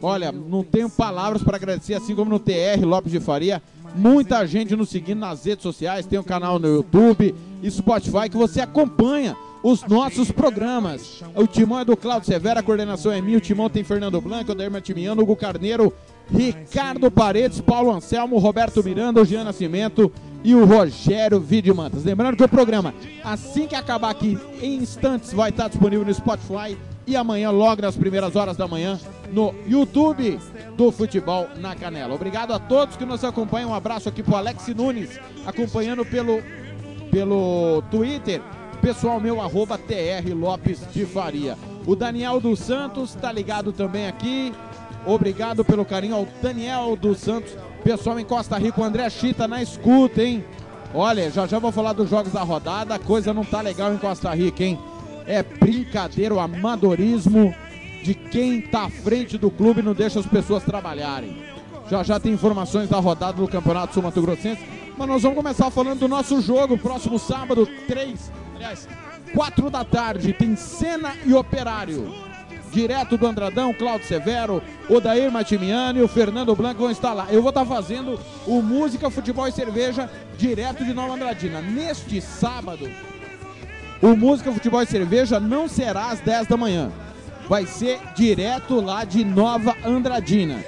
Olha, não tenho palavras para agradecer, assim como no TR Lopes de Faria. Muita gente nos seguindo nas redes sociais, tem um canal no YouTube e Spotify que você acompanha os nossos programas. O timão é do Claudio Severo, a coordenação é minha, o timão tem Fernando Blanco, Odair Matimiano, Hugo Carneiro, Ricardo Paredes, Paulo Anselmo, Roberto Miranda, o Jean Nascimento e o Rogério Videmantas. Lembrando que o programa, assim que acabar aqui, em instantes, vai estar disponível no Spotify e amanhã, logo nas primeiras horas da manhã, no YouTube do Futebol na Canela. Obrigado a todos que nos acompanham. Um abraço aqui pro Alex Nunes, acompanhando pelo, pelo Twitter. Pessoal meu, arroba TR Lopes de Faria. O Daniel dos Santos tá ligado também aqui. Obrigado pelo carinho ao Daniel dos Santos. Pessoal em Costa Rica, o André Chita na escuta, hein? Olha, já já vou falar dos jogos da rodada. A coisa não tá legal em Costa Rica, hein? É brincadeira, o amadorismo de quem tá à frente do clube não deixa as pessoas trabalharem. Já já tem informações da rodada do Campeonato Sul Mato Grossense. Mas nós vamos começar falando do nosso jogo. Próximo sábado, 3, aliás, 4 da tarde, tem Cena e Operário. Direto do Andradão, Cláudio Severo, Odair Matimiani e o Fernando Blanco vão estar lá. Eu vou estar fazendo o Música, Futebol e Cerveja direto de Nova Andradina. Neste sábado, o Música, Futebol e Cerveja não será às 10 da manhã. Vai ser direto lá de Nova Andradina.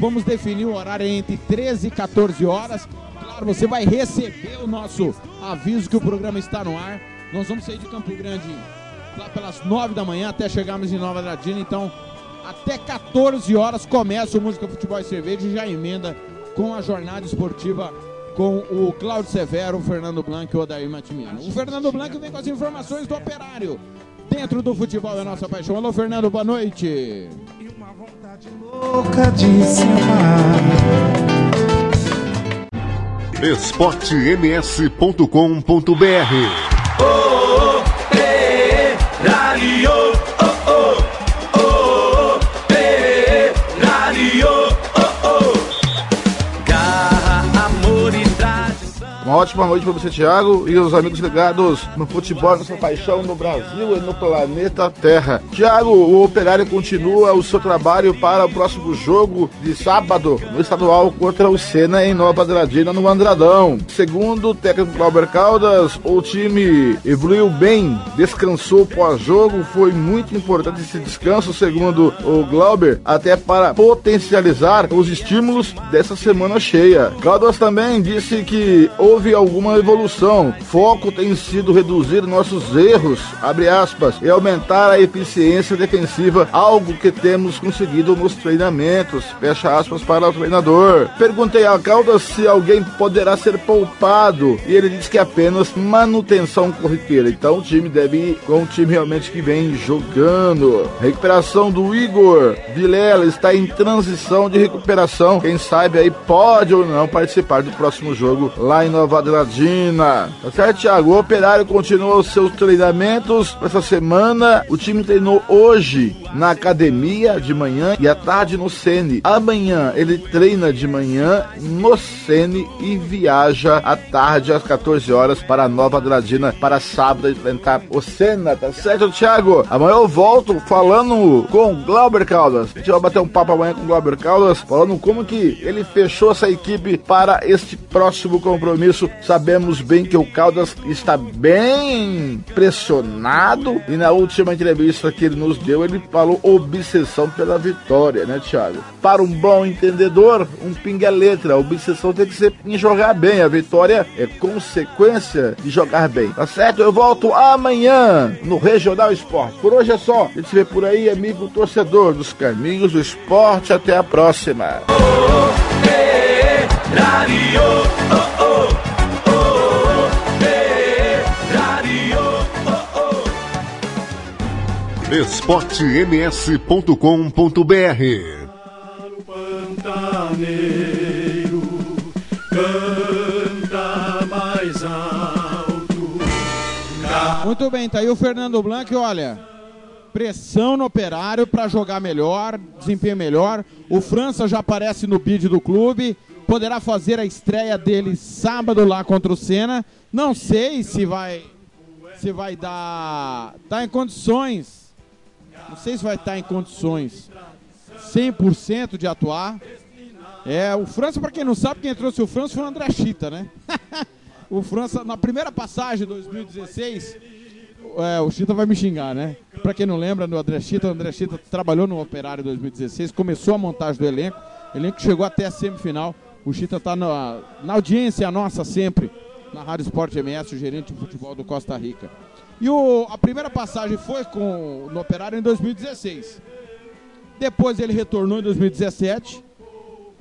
Vamos definir o horário entre 13 e 14 horas. Claro, você vai receber o nosso aviso que o programa está no ar. Nós vamos sair de Campo Grande lá pelas 9 da manhã até chegarmos em Nova Andradina. Então, até 14 horas começa o Música, Futebol e Cerveja e já emenda com a jornada esportiva com o Cláudio Severo, o Fernando Blanco e o Odair Matimiano. O Fernando Blanco vem com as informações do operário. Dentro do futebol é a nossa paixão. Alô, Fernando, boa noite. Louca de se amar. esportems.com.br operário, Uma ótima noite para você, Thiago, e os amigos ligados no futebol, nossa paixão no Brasil e no planeta Terra. Thiago, o Operário continua o seu trabalho para o próximo jogo de sábado no estadual contra o Senna em Nova Andradina, no Andradão. Segundo o técnico Glauber Caldas, o time evoluiu bem, descansou pós-jogo, foi muito importante esse descanso, segundo o Glauber, até para potencializar os estímulos dessa semana cheia. Caldas também disse que houve alguma evolução. Foco tem sido reduzir nossos erros, abre aspas, e aumentar a eficiência defensiva, algo que temos conseguido nos treinamentos, fecha aspas para o treinador. Perguntei a Caldas se alguém poderá ser poupado e ele disse que apenas manutenção corriqueira. Então o time deve ir com o time realmente que vem jogando. Recuperação do Igor Vilela está em transição de recuperação. Quem sabe aí pode ou não participar do próximo jogo lá em Nova Adradina. Tá certo, Thiago? O Operário continua os seus treinamentos essa semana. O time treinou hoje na academia de manhã e à tarde no Sene. Amanhã ele treina de manhã no Sene e viaja à tarde às 14 horas para Nova Adradina para sábado enfrentar o Senna. Tá certo, Thiago? Amanhã eu volto falando com Glauber Caldas. A gente vai bater um papo amanhã com Glauber Caldas falando como que ele fechou essa equipe para este próximo compromisso isso. Sabemos bem que o Caldas está bem pressionado e na última entrevista que ele nos deu, ele falou obsessão pela vitória, né, Thiago? Para um bom entendedor, um pinga letra. A obsessão tem que ser em jogar bem. A vitória é consequência de jogar bem. Tá certo? Eu volto amanhã no Regional Esporte. Por hoje é só. A gente se vê por aí, amigo torcedor dos caminhos do esporte. Até a próxima. esportems.com.br. Muito bem, tá aí o Fernando Blanc, olha. Pressão no operário para jogar melhor, desempenho melhor. O França já aparece no bid do clube. Poderá fazer a estreia dele sábado lá contra o Senna. Não sei se vai se vai dar tá em condições. Não sei se vai estar em condições 100% de atuar. É, o França, para quem não sabe, quem trouxe o França foi o André Chita, né? o França, na primeira passagem de 2016, é, o Chita vai me xingar, né? Pra quem não lembra, no André Chita, o André Chita trabalhou no Operário em 2016, começou a montagem do elenco, o elenco chegou até a semifinal. O Chita tá na, na audiência nossa sempre, na Rádio Esporte MS, o gerente de futebol do Costa Rica. E o, a primeira passagem foi com, no Operário em 2016. Depois ele retornou em 2017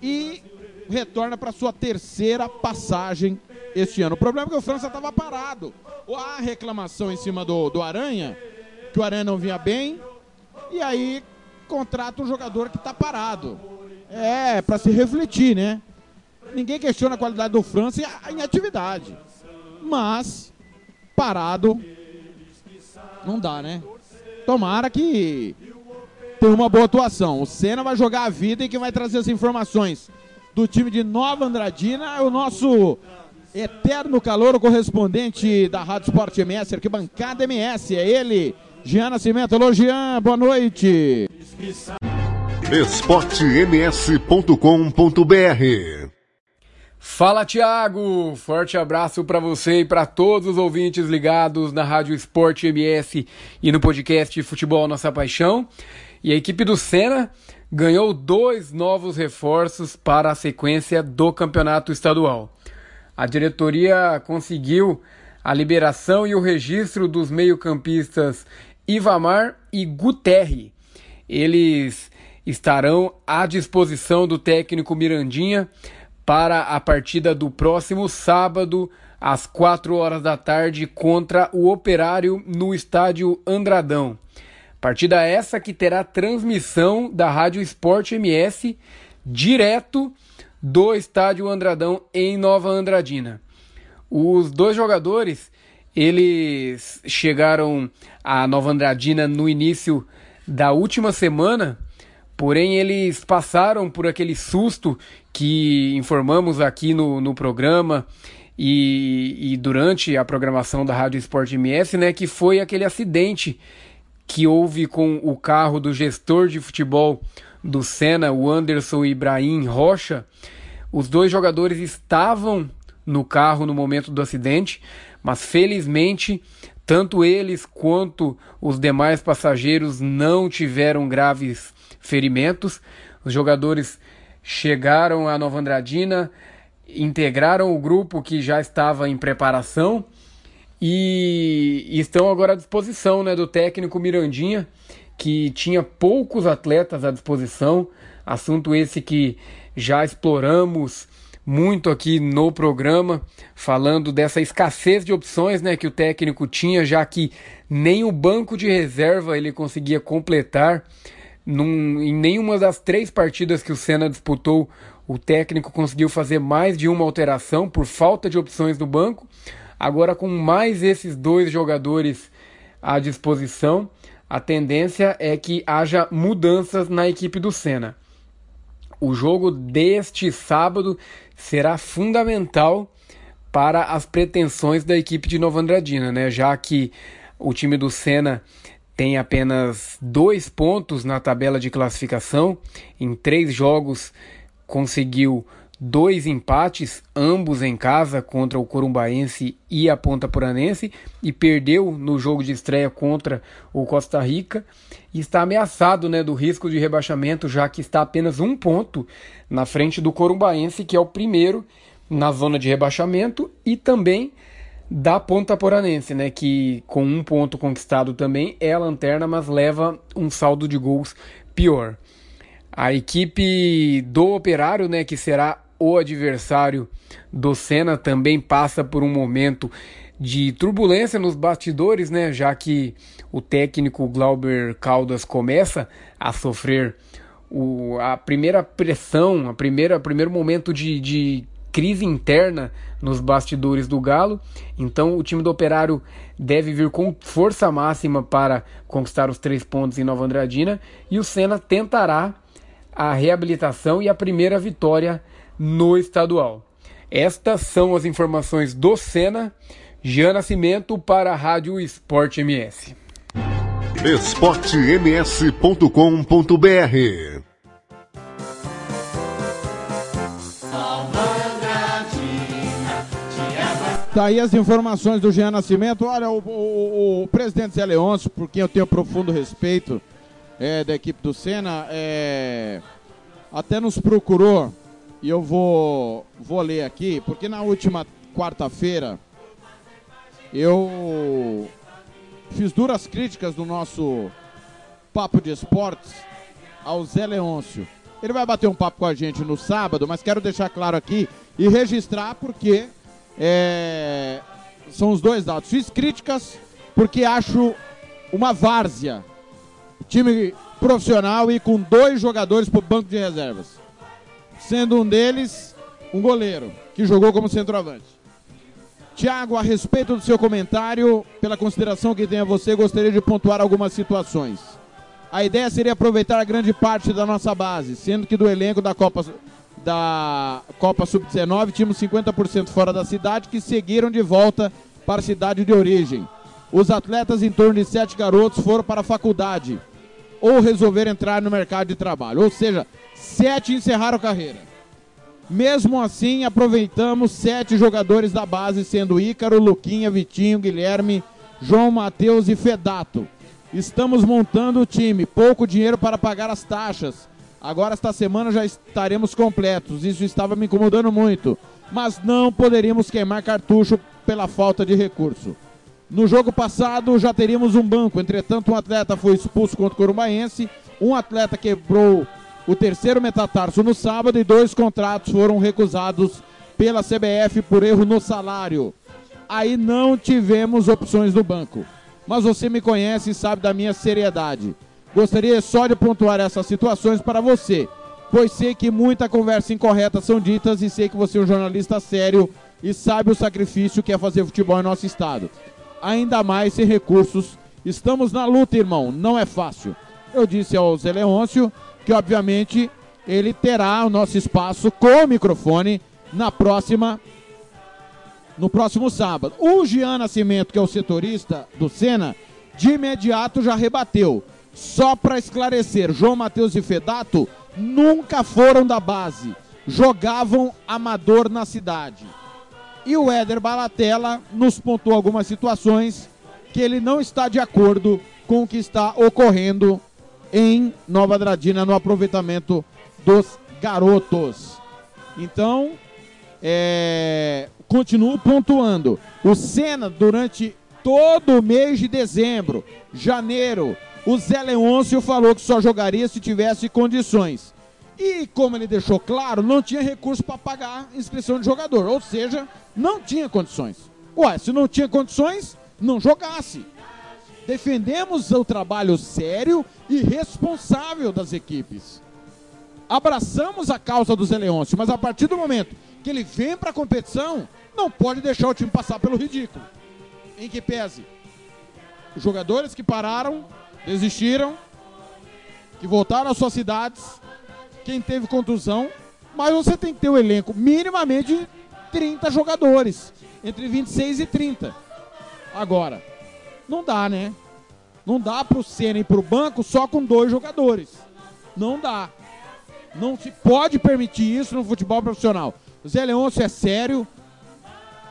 e retorna para sua terceira passagem este ano. O problema é que o França estava parado. Há reclamação em cima do, do Aranha, que o Aranha não vinha bem, e aí contrata um jogador que está parado. É, para se refletir, né? Ninguém questiona a qualidade do França em atividade. Mas, parado, não dá, né? Tomara que tenha uma boa atuação. O Senna vai jogar a vida e quem vai trazer as informações do time de Nova Andradina é o nosso eterno calor, o correspondente da Rádio Sport MS, arquibancada MS. É ele, Jean Nascimento. Alô, Jean, boa noite. esportems.com.br Fala Thiago, forte abraço para você e para todos os ouvintes ligados na Rádio Esporte MS e no podcast Futebol Nossa Paixão. E a equipe do Senna ganhou dois novos reforços para a sequência do campeonato estadual. A diretoria conseguiu a liberação e o registro dos meio-campistas Ivamar e Guterre. Eles estarão à disposição do técnico Mirandinha para a partida do próximo sábado, às 4 horas da tarde, contra o Operário no estádio Andradão. Partida essa que terá transmissão da Rádio Esporte MS direto do estádio Andradão em Nova Andradina. Os dois jogadores, eles chegaram a Nova Andradina no início da última semana, porém eles passaram por aquele susto que informamos aqui no, no programa e, e durante a programação da Rádio Esporte MS, né, que foi aquele acidente que houve com o carro do gestor de futebol do Senna, o Anderson Ibrahim Rocha. Os dois jogadores estavam no carro no momento do acidente, mas felizmente tanto eles quanto os demais passageiros não tiveram graves ferimentos. Os jogadores chegaram a Nova Andradina, integraram o grupo que já estava em preparação e estão agora à disposição né, do técnico Mirandinha, que tinha poucos atletas à disposição. Assunto esse que já exploramos muito aqui no programa, falando dessa escassez de opções né, que o técnico tinha, já que nem o banco de reserva ele conseguia completar. Num, em nenhuma das três partidas que o Senna disputou, o técnico conseguiu fazer mais de uma alteração por falta de opções no banco. Agora, com mais esses dois jogadores à disposição, a tendência é que haja mudanças na equipe do Senna. O jogo deste sábado será fundamental para as pretensões da equipe de Nova Andradina, né? já que o time do Senna tem apenas dois pontos na tabela de classificação. Em três jogos conseguiu dois empates, ambos em casa contra o Corumbaense e a Ponta Poranense, e perdeu no jogo de estreia contra o Costa Rica, e está ameaçado né, do risco de rebaixamento, já que está apenas um ponto na frente do Corumbaense, que é o primeiro na zona de rebaixamento, e também da Ponta Poranense, né, que com um ponto conquistado também é a lanterna, mas leva um saldo de gols pior. A equipe do Operário, né, que será o adversário do Senna, também passa por um momento de turbulência nos bastidores, né, já que o técnico Glauber Caldas começa a sofrer o, a primeira pressão, a primeira primeiro momento de, de crise interna nos bastidores do Galo. Então o time do Operário deve vir com força máxima para conquistar os três pontos em Nova Andradina e o Senna tentará a reabilitação e a primeira vitória no estadual. Estas são as informações do Senna. Jean Nascimento para a Rádio Esporte MS. esportems.com.br Tá aí as informações do Jean Nascimento. Olha, o, o- o presidente Zé Leôncio, por quem eu tenho profundo respeito é, da equipe do Senna, é, até nos procurou, e eu vou, vou ler aqui, porque na última quarta-feira eu fiz duras críticas do nosso Papo de Esportes ao Zé Leôncio. Ele vai bater um papo com a gente no sábado, mas quero deixar claro aqui e registrar porque é, são os dois dados. Fiz críticas porque acho uma várzea. Time profissional e com dois jogadores para o banco de reservas. Sendo um deles um goleiro, que jogou como centroavante. Tiago, a respeito do seu comentário, pela consideração que tem a você, gostaria de pontuar algumas situações. A ideia seria aproveitar a grande parte da nossa base, sendo que do elenco da Copa, da Copa Sub-19 tínhamos 50% fora da cidade que seguiram de volta para a cidade de origem. Os atletas, em torno de sete garotos, foram para a faculdade ou resolveram entrar no mercado de trabalho. Ou seja, sete encerraram carreira. Mesmo assim, aproveitamos sete jogadores da base, sendo Ícaro, Luquinha, Vitinho, Guilherme, João Matheus e Fedato. Estamos montando o time, pouco dinheiro para pagar as taxas. Agora, esta semana, já estaremos completos. Isso estava me incomodando muito. Mas não poderíamos queimar cartucho pela falta de recurso. No jogo passado já teríamos um banco, entretanto um atleta foi expulso contra o Corumbaense, um atleta quebrou o terceiro metatarso no sábado e dois contratos foram recusados pela CBF por erro no salário. Aí não tivemos opções no banco. Mas você me conhece e sabe da minha seriedade. Gostaria só de pontuar essas situações para você, pois sei que muita conversa incorreta são ditas e sei que você é um jornalista sério e sabe o sacrifício que é fazer futebol em nosso estado ainda mais sem recursos. Estamos na luta, irmão, não é fácil. Eu disse ao Zé Leôncio que, obviamente, ele terá o nosso espaço com o microfone na próxima. No próximo sábado. O Gian Nascimento, que é o setorista do Senna, de imediato já rebateu. Só para esclarecer, João Matheus e Fedato nunca foram da base. Jogavam amador na cidade. E o Éder Balatella nos pontuou algumas situações que ele não está de acordo com o que está ocorrendo em Nova Dradina no aproveitamento dos garotos. Então, é, continuo pontuando. O Senna, durante todo o mês de dezembro, janeiro, o Zé Leôncio falou que só jogaria se tivesse condições. E como ele deixou claro, não tinha recurso para pagar inscrição de jogador, ou seja, não tinha condições. Ué, se não tinha condições, não jogasse. Defendemos o trabalho sério e responsável das equipes. Abraçamos a causa do Zé Leôncio, mas a partir do momento que ele vem para a competição, não pode deixar o time passar pelo ridículo. Em que pese. Jogadores que pararam, desistiram, que voltaram às suas cidades, quem teve contusão, mas você tem que ter o elenco minimamente de 30 jogadores, entre 26 e 30. Agora, não dá, né? Não dá pro Senna ir pro banco só com dois jogadores. Não dá. Não se pode permitir isso no futebol profissional. O Zé Leôncio é sério,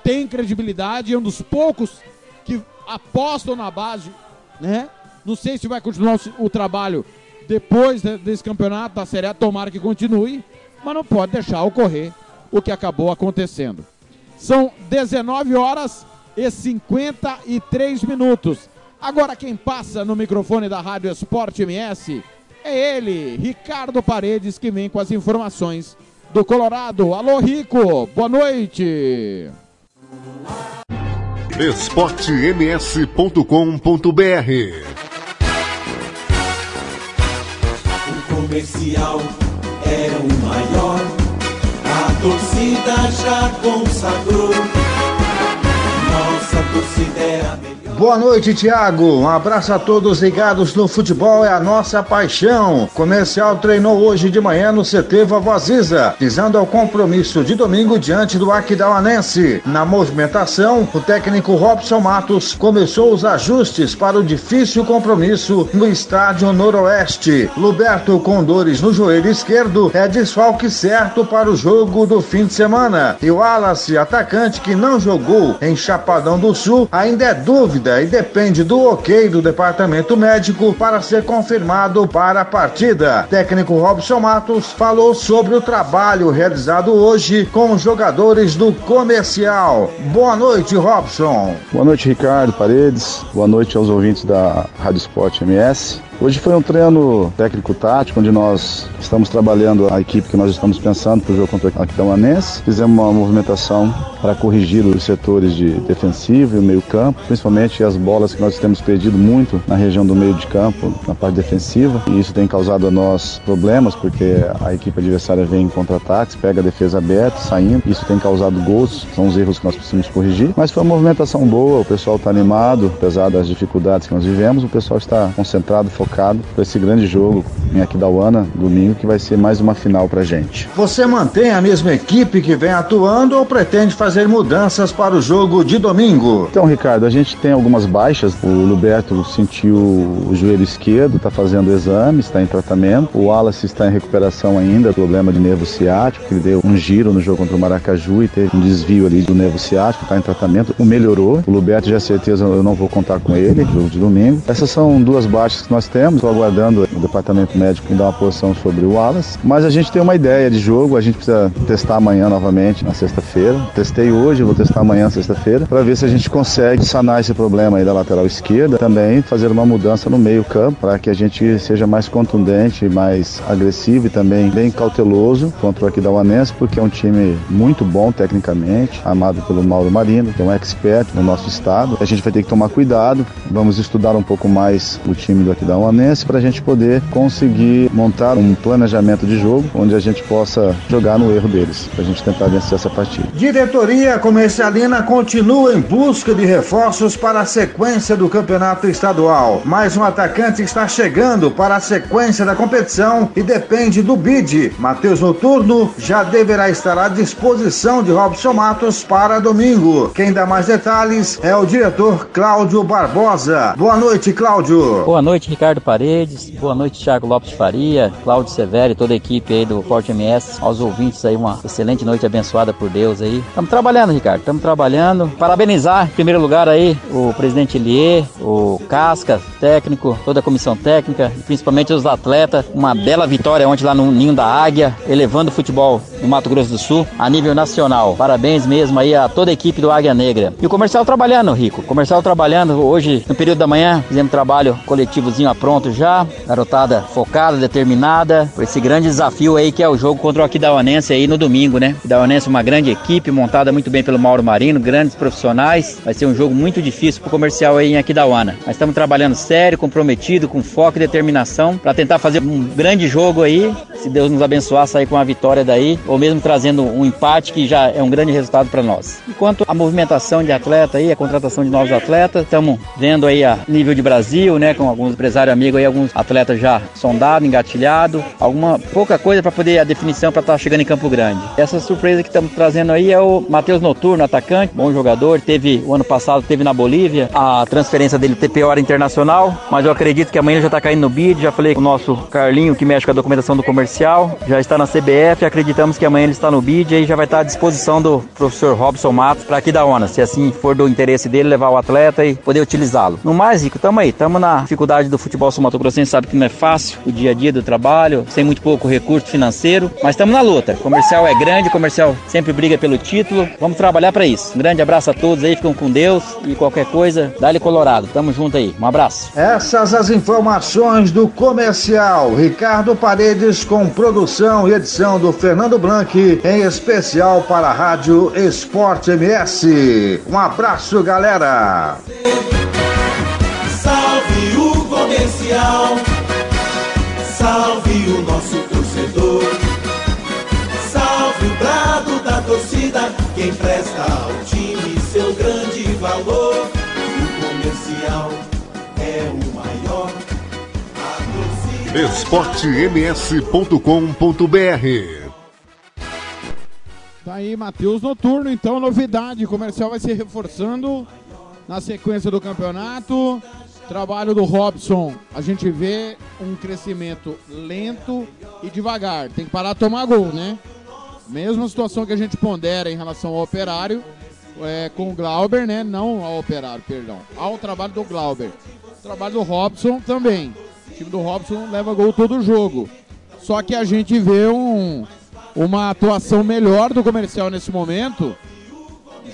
tem credibilidade, é um dos poucos que apostam na base, né? Não sei se vai continuar o, trabalho depois de, desse campeonato da Série A, tomara que continue, mas não pode deixar ocorrer o que acabou acontecendo. São 19 horas e 53 minutos. Agora quem passa no microfone da Rádio Esporte MS é ele, Ricardo Paredes, que vem com as informações do Colorado. Alô, Rico, boa noite. esportems.com.br comercial era o maior, a torcida já consagrou. Boa noite, Thiago. Um abraço a todos ligados no futebol, é a nossa paixão. Comercial treinou hoje de manhã no CT Vovoziza, visando ao compromisso de domingo diante do Aquidauanense. Na movimentação, o técnico Robson Matos começou os ajustes para o difícil compromisso no estádio Noroeste. Luberto com dores no joelho esquerdo é desfalque certo para o jogo do fim de semana. E o Wallace, atacante que não jogou em Chapadão do Sul, ainda é dúvida e depende do ok do departamento médico para ser confirmado para a partida. Técnico Robson Matos falou sobre o trabalho realizado hoje com os jogadores do comercial. Boa noite, Robson. Boa noite, Ricardo Paredes. Boa noite aos ouvintes da Rádio Esporte MS. Hoje foi um treino técnico-tático, onde nós estamos trabalhando a equipe que nós estamos pensando para o jogo contra o Aquidauanense. Fizemos uma movimentação para corrigir os setores de defensivo e meio-campo, principalmente as bolas que nós temos perdido muito na região do meio de campo, na parte defensiva. E isso tem causado a nós problemas, porque a equipe adversária vem em contra-ataques, pega a defesa aberta, saindo. Isso tem causado gols, são os erros que nós precisamos corrigir. Mas foi uma movimentação boa, o pessoal está animado, apesar das dificuldades que nós vivemos, o pessoal está concentrado, focado para esse grande jogo em Aquidauana, domingo, que vai ser mais uma final pra gente. Você mantém a mesma equipe que vem atuando ou pretende fazer mudanças para o jogo de domingo? Então, Ricardo, a gente tem algumas baixas. O Luberto sentiu o joelho esquerdo, está fazendo exames, está em tratamento. O Wallace está em recuperação ainda, problema de nervo ciático, que ele deu um giro no jogo contra o Maracaju e teve um desvio ali do nervo ciático, está em tratamento. O melhorou. O Luberto já certeza eu não vou contar com ele, jogo de domingo. Essas são duas baixas que nós temos. Estou aguardando o departamento médico dar uma posição sobre o Wallace. Mas a gente tem uma ideia de jogo, a gente precisa testar amanhã novamente, na sexta-feira. Testei hoje, vou testar amanhã, sexta-feira, para ver se a gente consegue sanar esse problema aí da lateral esquerda. Também fazer uma mudança no meio-campo, para que a gente seja mais contundente, mais agressivo e também bem cauteloso contra o Aquidauanense, porque é um time muito bom tecnicamente, amado pelo Mauro Marino, que é um expert no nosso estado. A gente vai ter que tomar cuidado, vamos estudar um pouco mais o time do Aquidauanense para a gente poder conseguir montar um planejamento de jogo onde a gente possa jogar no erro deles, para a gente tentar vencer essa partida. Diretoria Comercialina continua em busca de reforços para a sequência do campeonato estadual. Mais um atacante está chegando para a sequência da competição e depende do bid. Matheus Noturno já deverá estar à disposição de Robson Matos para domingo. Quem dá mais detalhes é o diretor Cláudio Barbosa. Boa noite, Cláudio. Boa noite, Ricardo Paredes. Boa noite, Thiago Lopes Faria, Cláudio Severo e toda a equipe aí do Forte MS. Aos ouvintes aí, uma excelente noite abençoada por Deus aí. Estamos trabalhando, Ricardo, estamos trabalhando. Parabenizar, em primeiro lugar aí, o presidente Elier, o Casca, técnico, toda a comissão técnica, principalmente os atletas. Uma bela vitória ontem lá no Ninho da Águia, elevando o futebol no Mato Grosso do Sul a nível nacional. Parabéns mesmo aí a toda a equipe do Águia Negra. E o comercial trabalhando, Rico. Comercial trabalhando hoje, no período da manhã, fizemos trabalho coletivozinho a pronto já. Garotada focada, determinada, por esse grande desafio aí que é o jogo contra o Aquidauanense aí no domingo, né? Aquidauanense uma grande equipe, montada muito bem pelo Mauro Marino, grandes profissionais. Vai ser um jogo muito difícil pro comercial aí em Aquidauana. Mas estamos trabalhando sério, comprometido, com foco e determinação para tentar fazer um grande jogo aí. Se Deus nos abençoar, sair com a vitória daí. Ou mesmo trazendo um empate que já é um grande resultado para nós. Enquanto a movimentação de atleta aí, a contratação de novos atletas, estamos vendo aí a nível de Brasil, né, com alguns empresários amigos aí, alguns atletas já sondados, engatilhados, alguma pouca coisa para poder a definição para estar tá chegando em Campo Grande. Essa surpresa que estamos trazendo aí é o Matheus Noturno, atacante, bom jogador, teve o ano passado teve na Bolívia a transferência dele TP hora internacional, mas eu acredito que amanhã ele já está caindo no bid, já falei com o nosso Carlinho que mexe com a documentação do comercial, já está na CBF, acreditamos que amanhã ele está no bid e já vai estar à disposição do professor Robson Matos para aqui da ONA, se assim for do interesse dele levar o atleta e poder utilizá-lo. No mais, Rico, estamos aí, estamos na dificuldade do futebol sul-mato-grossense, sabe que não é fácil o dia a dia do trabalho, sem muito pouco recurso financeiro, mas estamos na luta. Comercial é grande, comercial sempre briga pelo título, vamos trabalhar para isso. Um grande abraço a todos aí, ficam com Deus e qualquer coisa, dá-lhe Colorado. Tamo junto aí, um abraço. Essas as informações do comercial. Ricardo Paredes com produção e edição do Fernando Blanc, em especial para a Rádio Esporte MS. Um abraço, galera. Salve o comercial. Salve o nosso torcedor. Salve o brado da torcida. Quem presta ao time seu grande valor. O comercial é o maior. esportems.com.br Tá aí, Matheus Noturno, então novidade, o comercial vai se reforçando na sequência do campeonato. Trabalho do Robson, a gente vê um crescimento lento e devagar. Tem que parar de tomar gol, né? Mesma situação que a gente pondera em relação ao operário, é, com o Glauber, né? Não ao operário, perdão. Ao trabalho do Glauber. O trabalho do Robson também. O time do Robson leva gol todo jogo. Só que a gente vê um, uma atuação melhor do comercial nesse momento.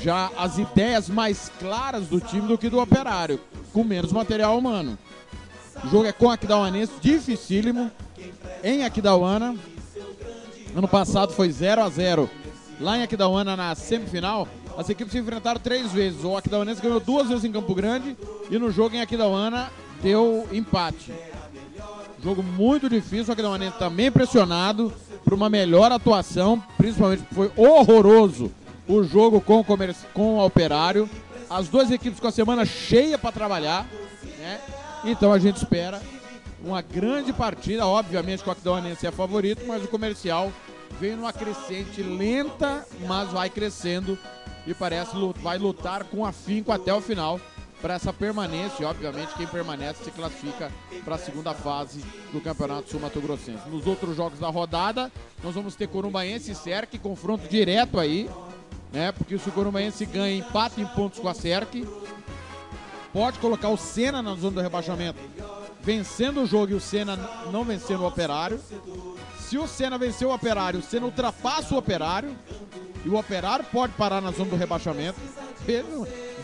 Já as ideias mais claras do time do que do operário, com menos material humano. O jogo é com Aquidauanense, dificílimo, em Aquidauana. Ano passado foi 0 a 0 lá em Aquidauana na semifinal. As equipes se enfrentaram três vezes. O Aquidauanense ganhou duas vezes em Campo Grande e no jogo em Aquidauana deu empate. Jogo muito difícil, o Aquidauanense também pressionado por uma melhor atuação, principalmente foi horroroso o jogo com o, comerci- com o Operário. As duas equipes com a semana cheia para trabalhar, né? Então a gente espera uma grande partida, obviamente o Aquidauanense é favorito, mas o comercial vem numa crescente lenta, mas vai crescendo e parece vai lutar com afinco até o final para essa permanência. E, obviamente, quem permanece se classifica para a segunda fase do Campeonato Sul Mato Grossense. Nos outros jogos da rodada, nós vamos ter Corumbaense e Cerc, confronto direto aí, né? Porque se o Corumbaense ganha, empata em pontos com a Cerc, pode colocar o Senna na zona do rebaixamento, vencendo o jogo e o Senna não vencendo o Operário. Se o Senna vencer o Operário, o Senna ultrapassa o Operário e o Operário pode parar na zona do rebaixamento.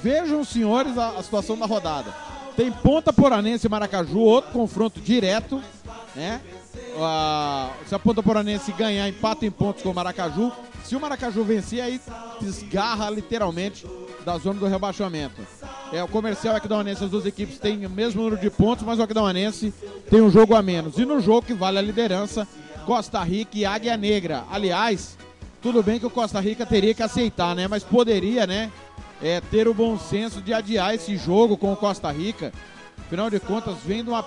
Vejam senhores, a, a situação da rodada. Tem Ponta Poranense e Maracaju, outro confronto direto, né? Ah, se a Ponta Poranense ganhar, empata em pontos com o Maracaju. Se o Maracaju vencer, aí desgarra literalmente da zona do rebaixamento. É, o comercial Aquidauanense, as duas equipes têm o mesmo número de pontos, mas o Aquidauanense tem um jogo a menos. E no jogo que vale a liderança, Costa Rica e Águia Negra. Aliás, tudo bem que o Costa Rica teria que aceitar, né? Mas poderia, né? É, ter o bom senso de adiar esse jogo com o Costa Rica. Afinal de contas, vem de uma,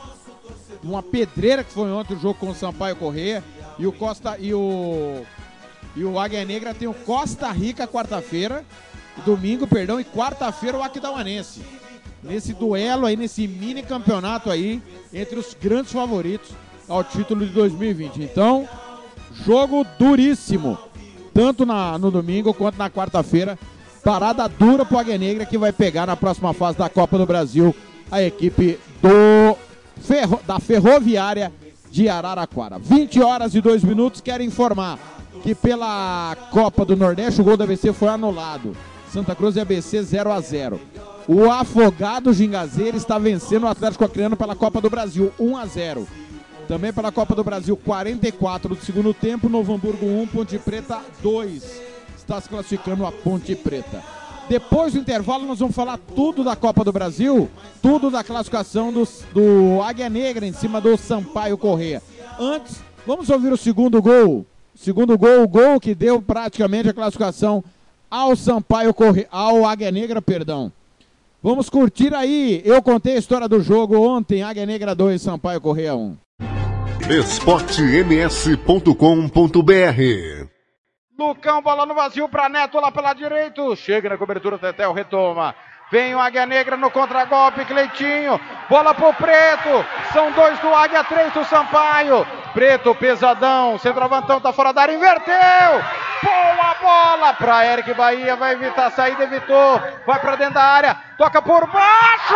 de uma pedreira que foi ontem o jogo com o Sampaio Correia. E o Costa e o. E o Águia Negra tem o Costa Rica quarta-feira. Domingo, perdão, e quarta-feira o Aquidauanense. Nesse duelo aí, nesse mini campeonato aí, entre os grandes favoritos ao título de 2020. Então, jogo duríssimo. Tanto na, no domingo quanto na quarta-feira. Parada dura pro Águia Negra que vai pegar na próxima fase da Copa do Brasil a equipe do Ferro- da Ferroviária de Araraquara. 20 horas e 2 minutos. Quero informar que pela Copa do Nordeste o gol da ABC foi anulado. Santa Cruz e ABC 0 a 0 O Afogado Gingazeira está vencendo o Atlético Acreano pela Copa do Brasil 1 a 0 também pela Copa do Brasil, 44 do segundo tempo, Novo Hamburgo 1, Ponte Preta 2. Está se classificando a Ponte Preta. Depois do intervalo, nós vamos falar tudo da Copa do Brasil, tudo da classificação do, do Águia Negra em cima do Sampaio Correia. Antes, vamos ouvir o segundo gol segundo gol, o gol que deu praticamente a classificação ao Sampaio Correia, ao Águia Negra, perdão. Vamos curtir aí. Eu contei a história do jogo ontem, Águia Negra 2, Sampaio Correia 1. esportems.com.br Lucão, bola no vazio para Neto lá pela direita. Chega na cobertura, Tetel retoma. Vem o Águia Negra no contragolpe, Cleitinho. Bola pro Preto. São dois do Águia, três do Sampaio. Preto, pesadão. Centroavantão tá fora da área, inverteu. Boa bola para Eric Bahia. Vai evitar a saída, evitou. Vai para dentro da área. Toca por baixo.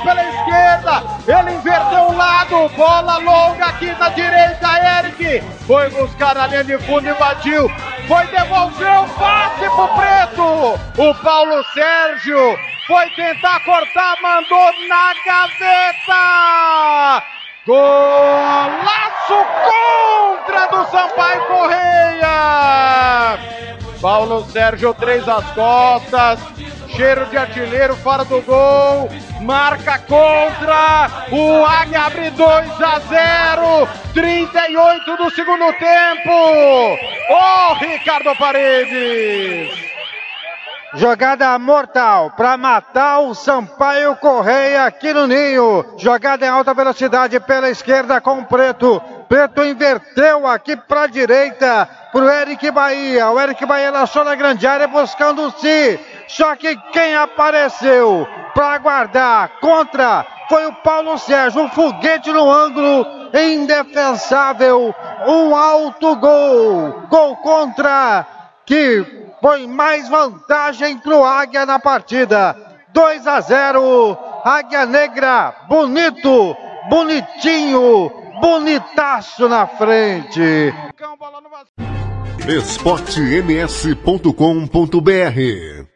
Pela esquerda. Ele inverteu o lado, bola longa aqui na direita, Eric. Foi buscar a linha de fundo, invadiu. Foi devolver o passe pro Preto. O Paulo Sérgio foi tentar cortar, mandou na gaveta. Golaço contra do Sampaio Correia. Paulo Sérgio, três às costas. Cheiro de artilheiro fora do gol. Marca contra. O Águia abre 2 a 0. 38 do segundo tempo. Ô Ricardo Paredes. Jogada mortal para matar o Sampaio Correia aqui no Ninho. Jogada em alta velocidade pela esquerda com o Preto. Preto inverteu aqui para direita para o Eric Bahia. O Eric Bahia lançou na grande área buscando o si. Só que quem apareceu para guardar contra foi o Paulo Sérgio. Um foguete no ângulo, indefensável. Um alto gol. Gol contra que põe mais vantagem para o Águia na partida. 2 a 0. Águia Negra, bonito, bonitinho, bonitaço na frente. esportems.com.br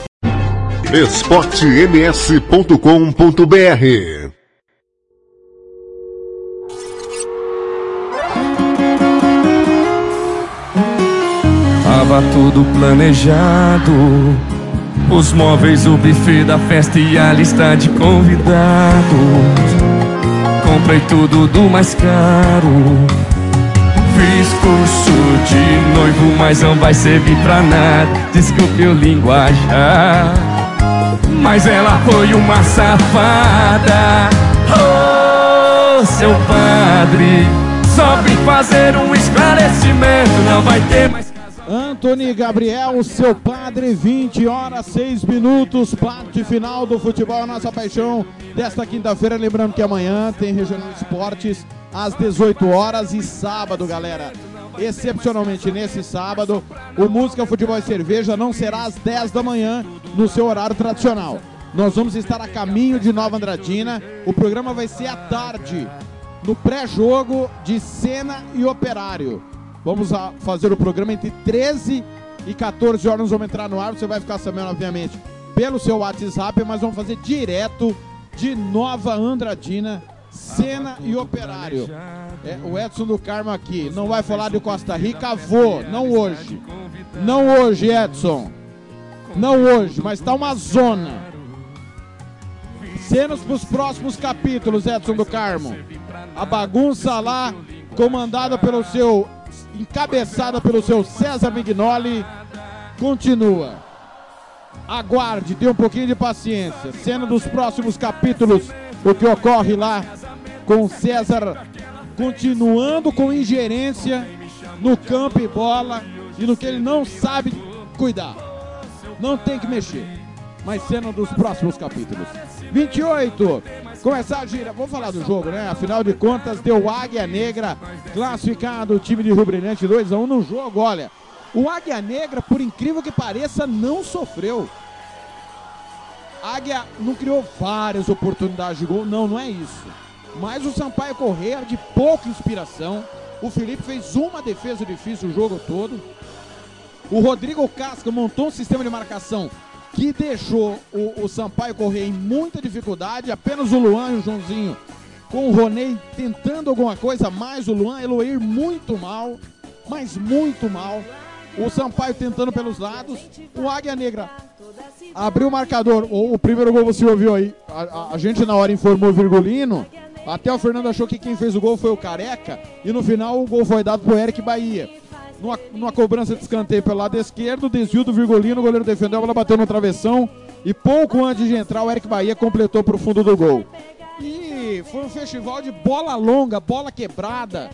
esportems.com.br Tava tudo planejado. Os móveis, o buffet da festa e a lista de convidados. Comprei tudo do mais caro. Fiz curso de noivo, mas não vai servir pra nada. Desculpe o linguajar. Mas ela foi uma safada. Oh, seu padre, só vim fazer um esclarecimento. Não vai ter mais. Antony Gabriel, seu padre, 20 horas, 6 minutos, parte final do futebol, nossa paixão desta quinta-feira. Lembrando que amanhã tem Regional Esportes às 18 horas e sábado, galera. Excepcionalmente nesse sábado, o Música, Futebol e Cerveja não será às 10 da manhã no seu horário tradicional. Nós vamos estar a caminho de Nova Andradina. O programa vai ser à tarde, no pré-jogo de Cena e Operário. Vamos fazer o programa entre 13 e 14 horas. Nós vamos entrar no ar. Você vai ficar sabendo, obviamente, pelo seu WhatsApp, mas vamos fazer direto de Nova Andradina, Cena e Operário. É, o Edson do Carmo aqui. Não vai falar de Costa Rica? Vou. Não hoje. Não hoje, Edson. Não hoje, mas tá uma zona. Cenas para os próximos capítulos, Edson do Carmo. A bagunça lá, comandada pelo seu encabeçada pelo seu César Mignoli, continua. Aguarde, dê um pouquinho de paciência. Cena dos próximos capítulos, o que ocorre lá com César continuando com ingerência no campo e bola e no que ele não sabe cuidar. Não tem que mexer. Mas cena dos próximos capítulos. 28. Começar a gira. Vamos falar do jogo, né? Afinal de contas, deu Águia Negra classificado o time de Rio Brilhante 2 a 1 no jogo. Olha, o Águia Negra, por incrível que pareça, não sofreu. Águia não criou várias oportunidades de gol, não, não é isso. Mas o Sampaio Correia de pouca inspiração. O Felipe fez uma defesa difícil o jogo todo. O Rodrigo Casca montou um sistema de marcação que deixou o, o Sampaio correr em muita dificuldade. Apenas o Luan e o Joãozinho com o Ronei tentando alguma coisa mais. O Luan Eloir muito mal, mas muito mal. O Sampaio tentando pelos lados. O Águia Negra abriu o marcador. O, o primeiro gol você ouviu aí. A, a, a, gente na hora informou o Virgulino. Até o Fernando achou que quem fez o gol foi o Careca. E no final o gol foi dado pro Eric Bahia numa, numa cobrança de escanteio pelo lado esquerdo, desvio do Virgulino, o goleiro defendeu, a bola bateu no travessão e pouco antes de entrar, o Eric Bahia completou para o fundo do gol. E foi um festival de bola longa, bola quebrada.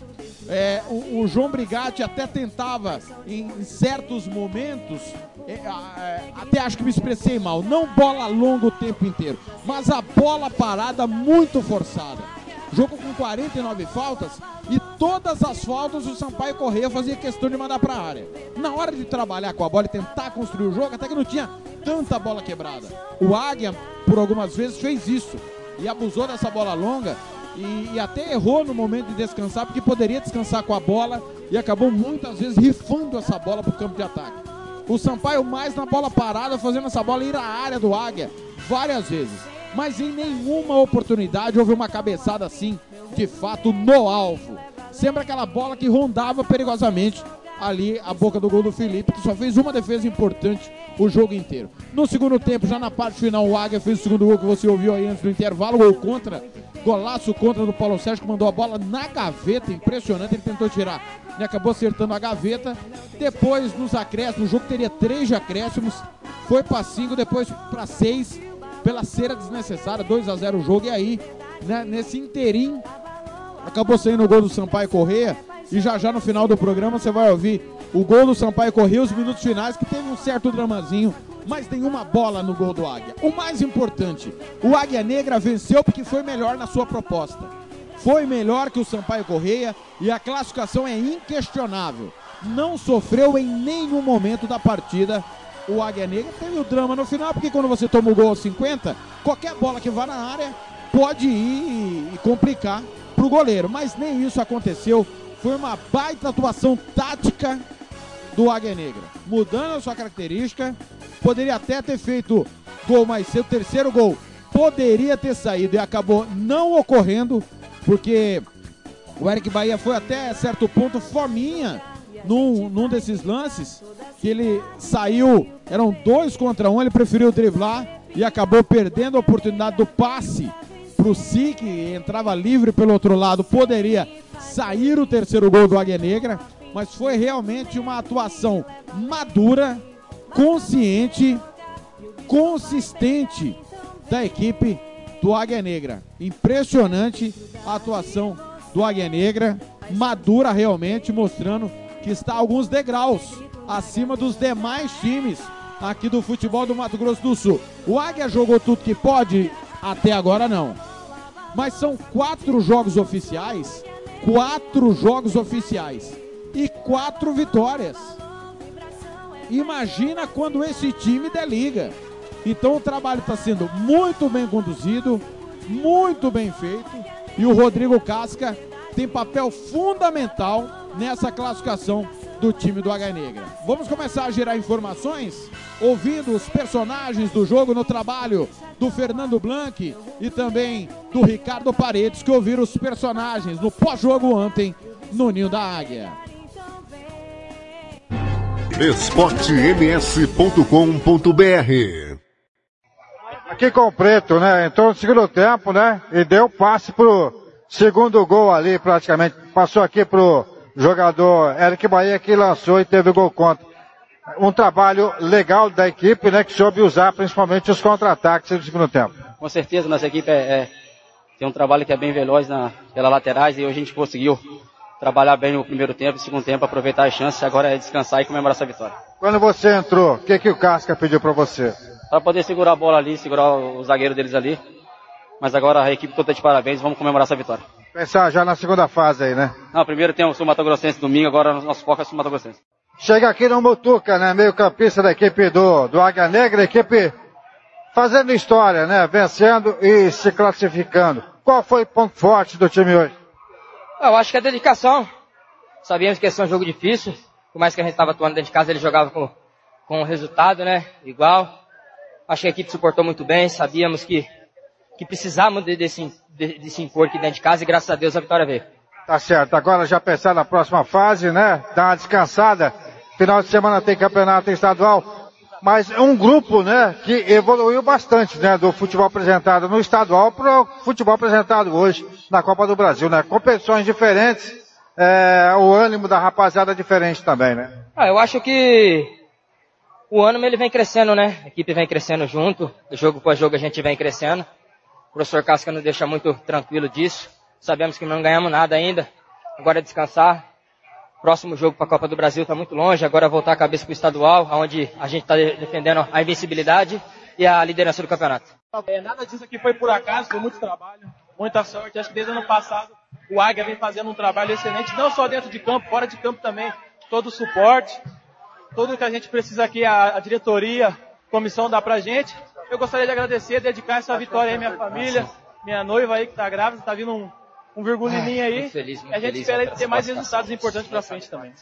É, o, o, João Brigatti até tentava, em, em certos momentos, é, é, até acho que me expressei mal, não bola longa o tempo inteiro, mas a bola parada muito forçada. Jogo com 49 faltas e todas as faltas o Sampaio Correia fazia questão de mandar para a área. Na hora de trabalhar com a bola e tentar construir o jogo, até que não tinha tanta bola quebrada. O Águia, por algumas vezes, fez isso e abusou dessa bola longa e, e, até errou no momento de descansar, porque poderia descansar com a bola e acabou muitas vezes rifando essa bola para o campo de ataque. O Sampaio mais na bola parada, fazendo essa bola ir à área do Águia várias vezes mas em nenhuma oportunidade houve uma cabeçada assim, de fato, no alvo. Sempre aquela bola que rondava perigosamente ali a boca do gol do Felipe, que só fez uma defesa importante o jogo inteiro. No segundo tempo, já na parte final, o Águia fez o segundo gol que você ouviu aí antes do intervalo, gol contra, golaço contra do Paulo Sérgio, que mandou a bola na gaveta, impressionante, ele tentou tirar e acabou acertando a gaveta. Depois, nos acréscimos, o jogo teria três de acréscimos, foi para cinco, depois para seis, pela cera desnecessária, 2 a 0 o jogo. E aí, né, nesse interim, acabou saindo o gol do Sampaio Correia. E já já no final do programa você vai ouvir o gol do Sampaio Correia, os minutos finais, que teve um certo dramazinho, mas nenhuma bola no gol do Águia. O mais importante, o Águia Negra venceu porque foi melhor na sua proposta. Foi melhor que o Sampaio Correia e a classificação é inquestionável. Não sofreu em nenhum momento da partida o Águia Negra teve o drama no final, porque quando você toma o gol aos 50, qualquer bola que vá na área pode ir e complicar para o goleiro. Mas nem isso aconteceu. Foi uma baita atuação tática do Águia Negra. Mudando a sua característica, poderia até ter feito gol mais cedo, terceiro gol poderia ter saído e acabou não ocorrendo, porque o Eric Bahia foi até certo ponto fominha num, num desses lances que ele saiu, eram dois contra um, ele preferiu driblar e acabou perdendo a oportunidade do passe para o Si, que entrava livre pelo outro lado, poderia sair o terceiro gol do Águia Negra, mas foi realmente uma atuação madura, consciente, consistente da equipe do Águia Negra. Impressionante a atuação do Águia Negra, madura realmente, mostrando que está alguns degraus acima dos demais times aqui do futebol do Mato Grosso do Sul. O Águia jogou tudo que pode, até agora não. Mas são quatro jogos oficiais, quatro jogos oficiais e quatro vitórias. Imagina quando esse time der liga. Então o trabalho está sendo muito bem conduzido, muito bem feito e o Rodrigo Casca tem papel fundamental nessa classificação do time do H Negra. Vamos começar a gerar informações, ouvindo os personagens do jogo no trabalho do Fernando Blanc e também do Ricardo Paredes, que ouviram os personagens no pós-jogo ontem no Ninho da Águia. esportems.com.br Aqui com o Preto, né? Entrou no segundo tempo, né? E deu passe pro segundo gol ali, praticamente. Passou aqui pro jogador Eric Bahia que lançou e teve gol contra. Um trabalho legal da equipe, né, que soube usar principalmente os contra-ataques no segundo tempo. Com certeza, nossa equipe é, é, tem um trabalho que é bem veloz na, pelas laterais e hoje a gente conseguiu trabalhar bem no primeiro tempo, no segundo tempo, aproveitar as chances, agora é descansar e comemorar essa vitória. Quando você entrou, o que, que o Casca pediu para você? Para poder segurar a bola ali, segurar o zagueiro deles ali. Mas agora a equipe toda de parabéns, vamos comemorar essa vitória. Pensar já na segunda fase aí, né? Não, primeiro tem o Sul Mato Grossense domingo, agora nosso foco é o Sul Mato Grossense. Chega aqui no Mutuca, né? Meio campista da equipe do, do Águia Negra, equipe fazendo história, né? Vencendo e se classificando. Qual foi o ponto forte do time hoje? Eu acho que é dedicação. Sabíamos que ia ser um jogo difícil. Por mais que a gente estava atuando dentro de casa, ele jogava com, com o resultado, né? Igual. Acho que a equipe suportou muito bem. Sabíamos que, que precisávamos de, de, de, de se impor aqui dentro de casa e graças a Deus a vitória veio. Tá certo. Agora já pensar na próxima fase, né? Dar uma descansada. Final de semana tem campeonato estadual. Mas é um grupo, né, que evoluiu bastante, né, do futebol apresentado no estadual para o futebol apresentado hoje na Copa do Brasil, né? Competições diferentes, é, o ânimo da rapaziada é diferente também, né? Ah, eu acho que o ânimo ele vem crescendo, né? A equipe vem crescendo junto, jogo por jogo a gente vem crescendo. O professor Casca nos deixa muito tranquilo disso. Sabemos que não ganhamos nada ainda. Agora é descansar. Próximo jogo para a Copa do Brasil está muito longe. Agora é voltar a cabeça para o estadual, onde a gente está defendendo a invencibilidade e a liderança do campeonato. Nada disso aqui foi por acaso, foi muito trabalho, muita sorte. Acho que desde o ano passado o Águia vem fazendo um trabalho excelente, não só dentro de campo, fora de campo também. Todo o suporte, tudo que a gente precisa aqui, a, a diretoria, comissão dá pra gente. Eu gostaria de agradecer, dedicar essa vitória aí à minha família, minha noiva aí que está grávida, está vindo um um virgulininho aí. Feliz, a gente feliz, espera ter mais resultados importantes pra frente também.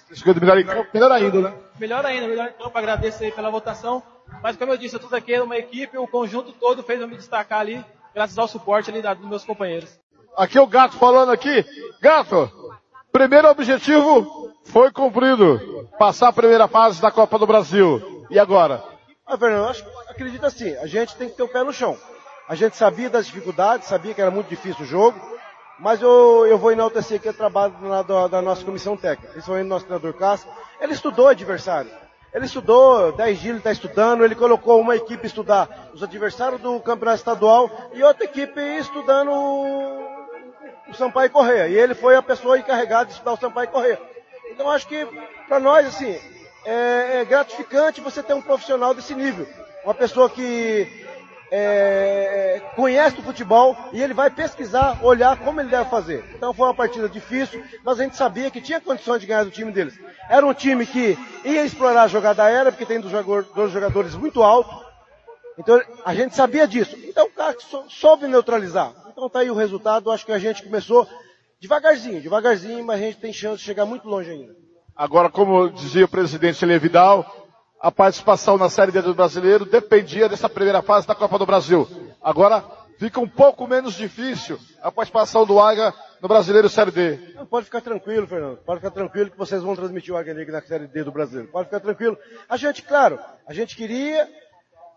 Melhor, melhor ainda, né? Melhor ainda, melhor em campo. Agradeço aí pela votação. Mas como eu disse, tudo aqui é uma equipe, o conjunto todo fez eu me destacar ali, graças ao suporte ali da- dos meus companheiros. Aqui o Gato falando aqui. Gato, primeiro objetivo foi cumprido. Passar a primeira fase da Copa do Brasil. E agora? Ah, Fernando, acho, acredito assim, a gente tem que ter o pé no chão. A gente sabia das dificuldades, sabia que era muito difícil o jogo, mas eu, eu vou enaltecer aqui o trabalho da, da- nossa comissão técnica, principalmente do nosso treinador Cássio. Ele estudou adversário. Ele estudou, 10 dias ele está estudando, ele colocou uma equipe estudar os adversários do campeonato estadual e outra equipe estudando o, o Sampaio Correia. E ele foi a pessoa encarregada de estudar o Sampaio Correia. Então acho que para nós, assim, é, é gratificante você ter um profissional desse nível. Uma pessoa que é, conhece o futebol e ele vai pesquisar, olhar como ele deve fazer. Então foi uma partida difícil, mas a gente sabia que tinha condições de ganhar do time deles. Era um time que ia explorar a jogada aérea, porque tem dois jogadores muito altos. Então a gente sabia disso. Então o cara sou- soube neutralizar. Então tá aí o resultado. Acho que a gente começou devagarzinho, devagarzinho, mas a gente tem chance de chegar muito longe ainda. Agora, como dizia o presidente Elie Vidal, a participação na Série D do Brasileiro dependia dessa primeira fase da Copa do Brasil. Agora, fica um pouco menos difícil a participação do Águia no Brasileiro Série D. Pode ficar tranquilo, Fernando. Pode ficar tranquilo que vocês vão transmitir o Águia Negra na Série D do Brasil. Pode ficar tranquilo. A gente, claro, a gente queria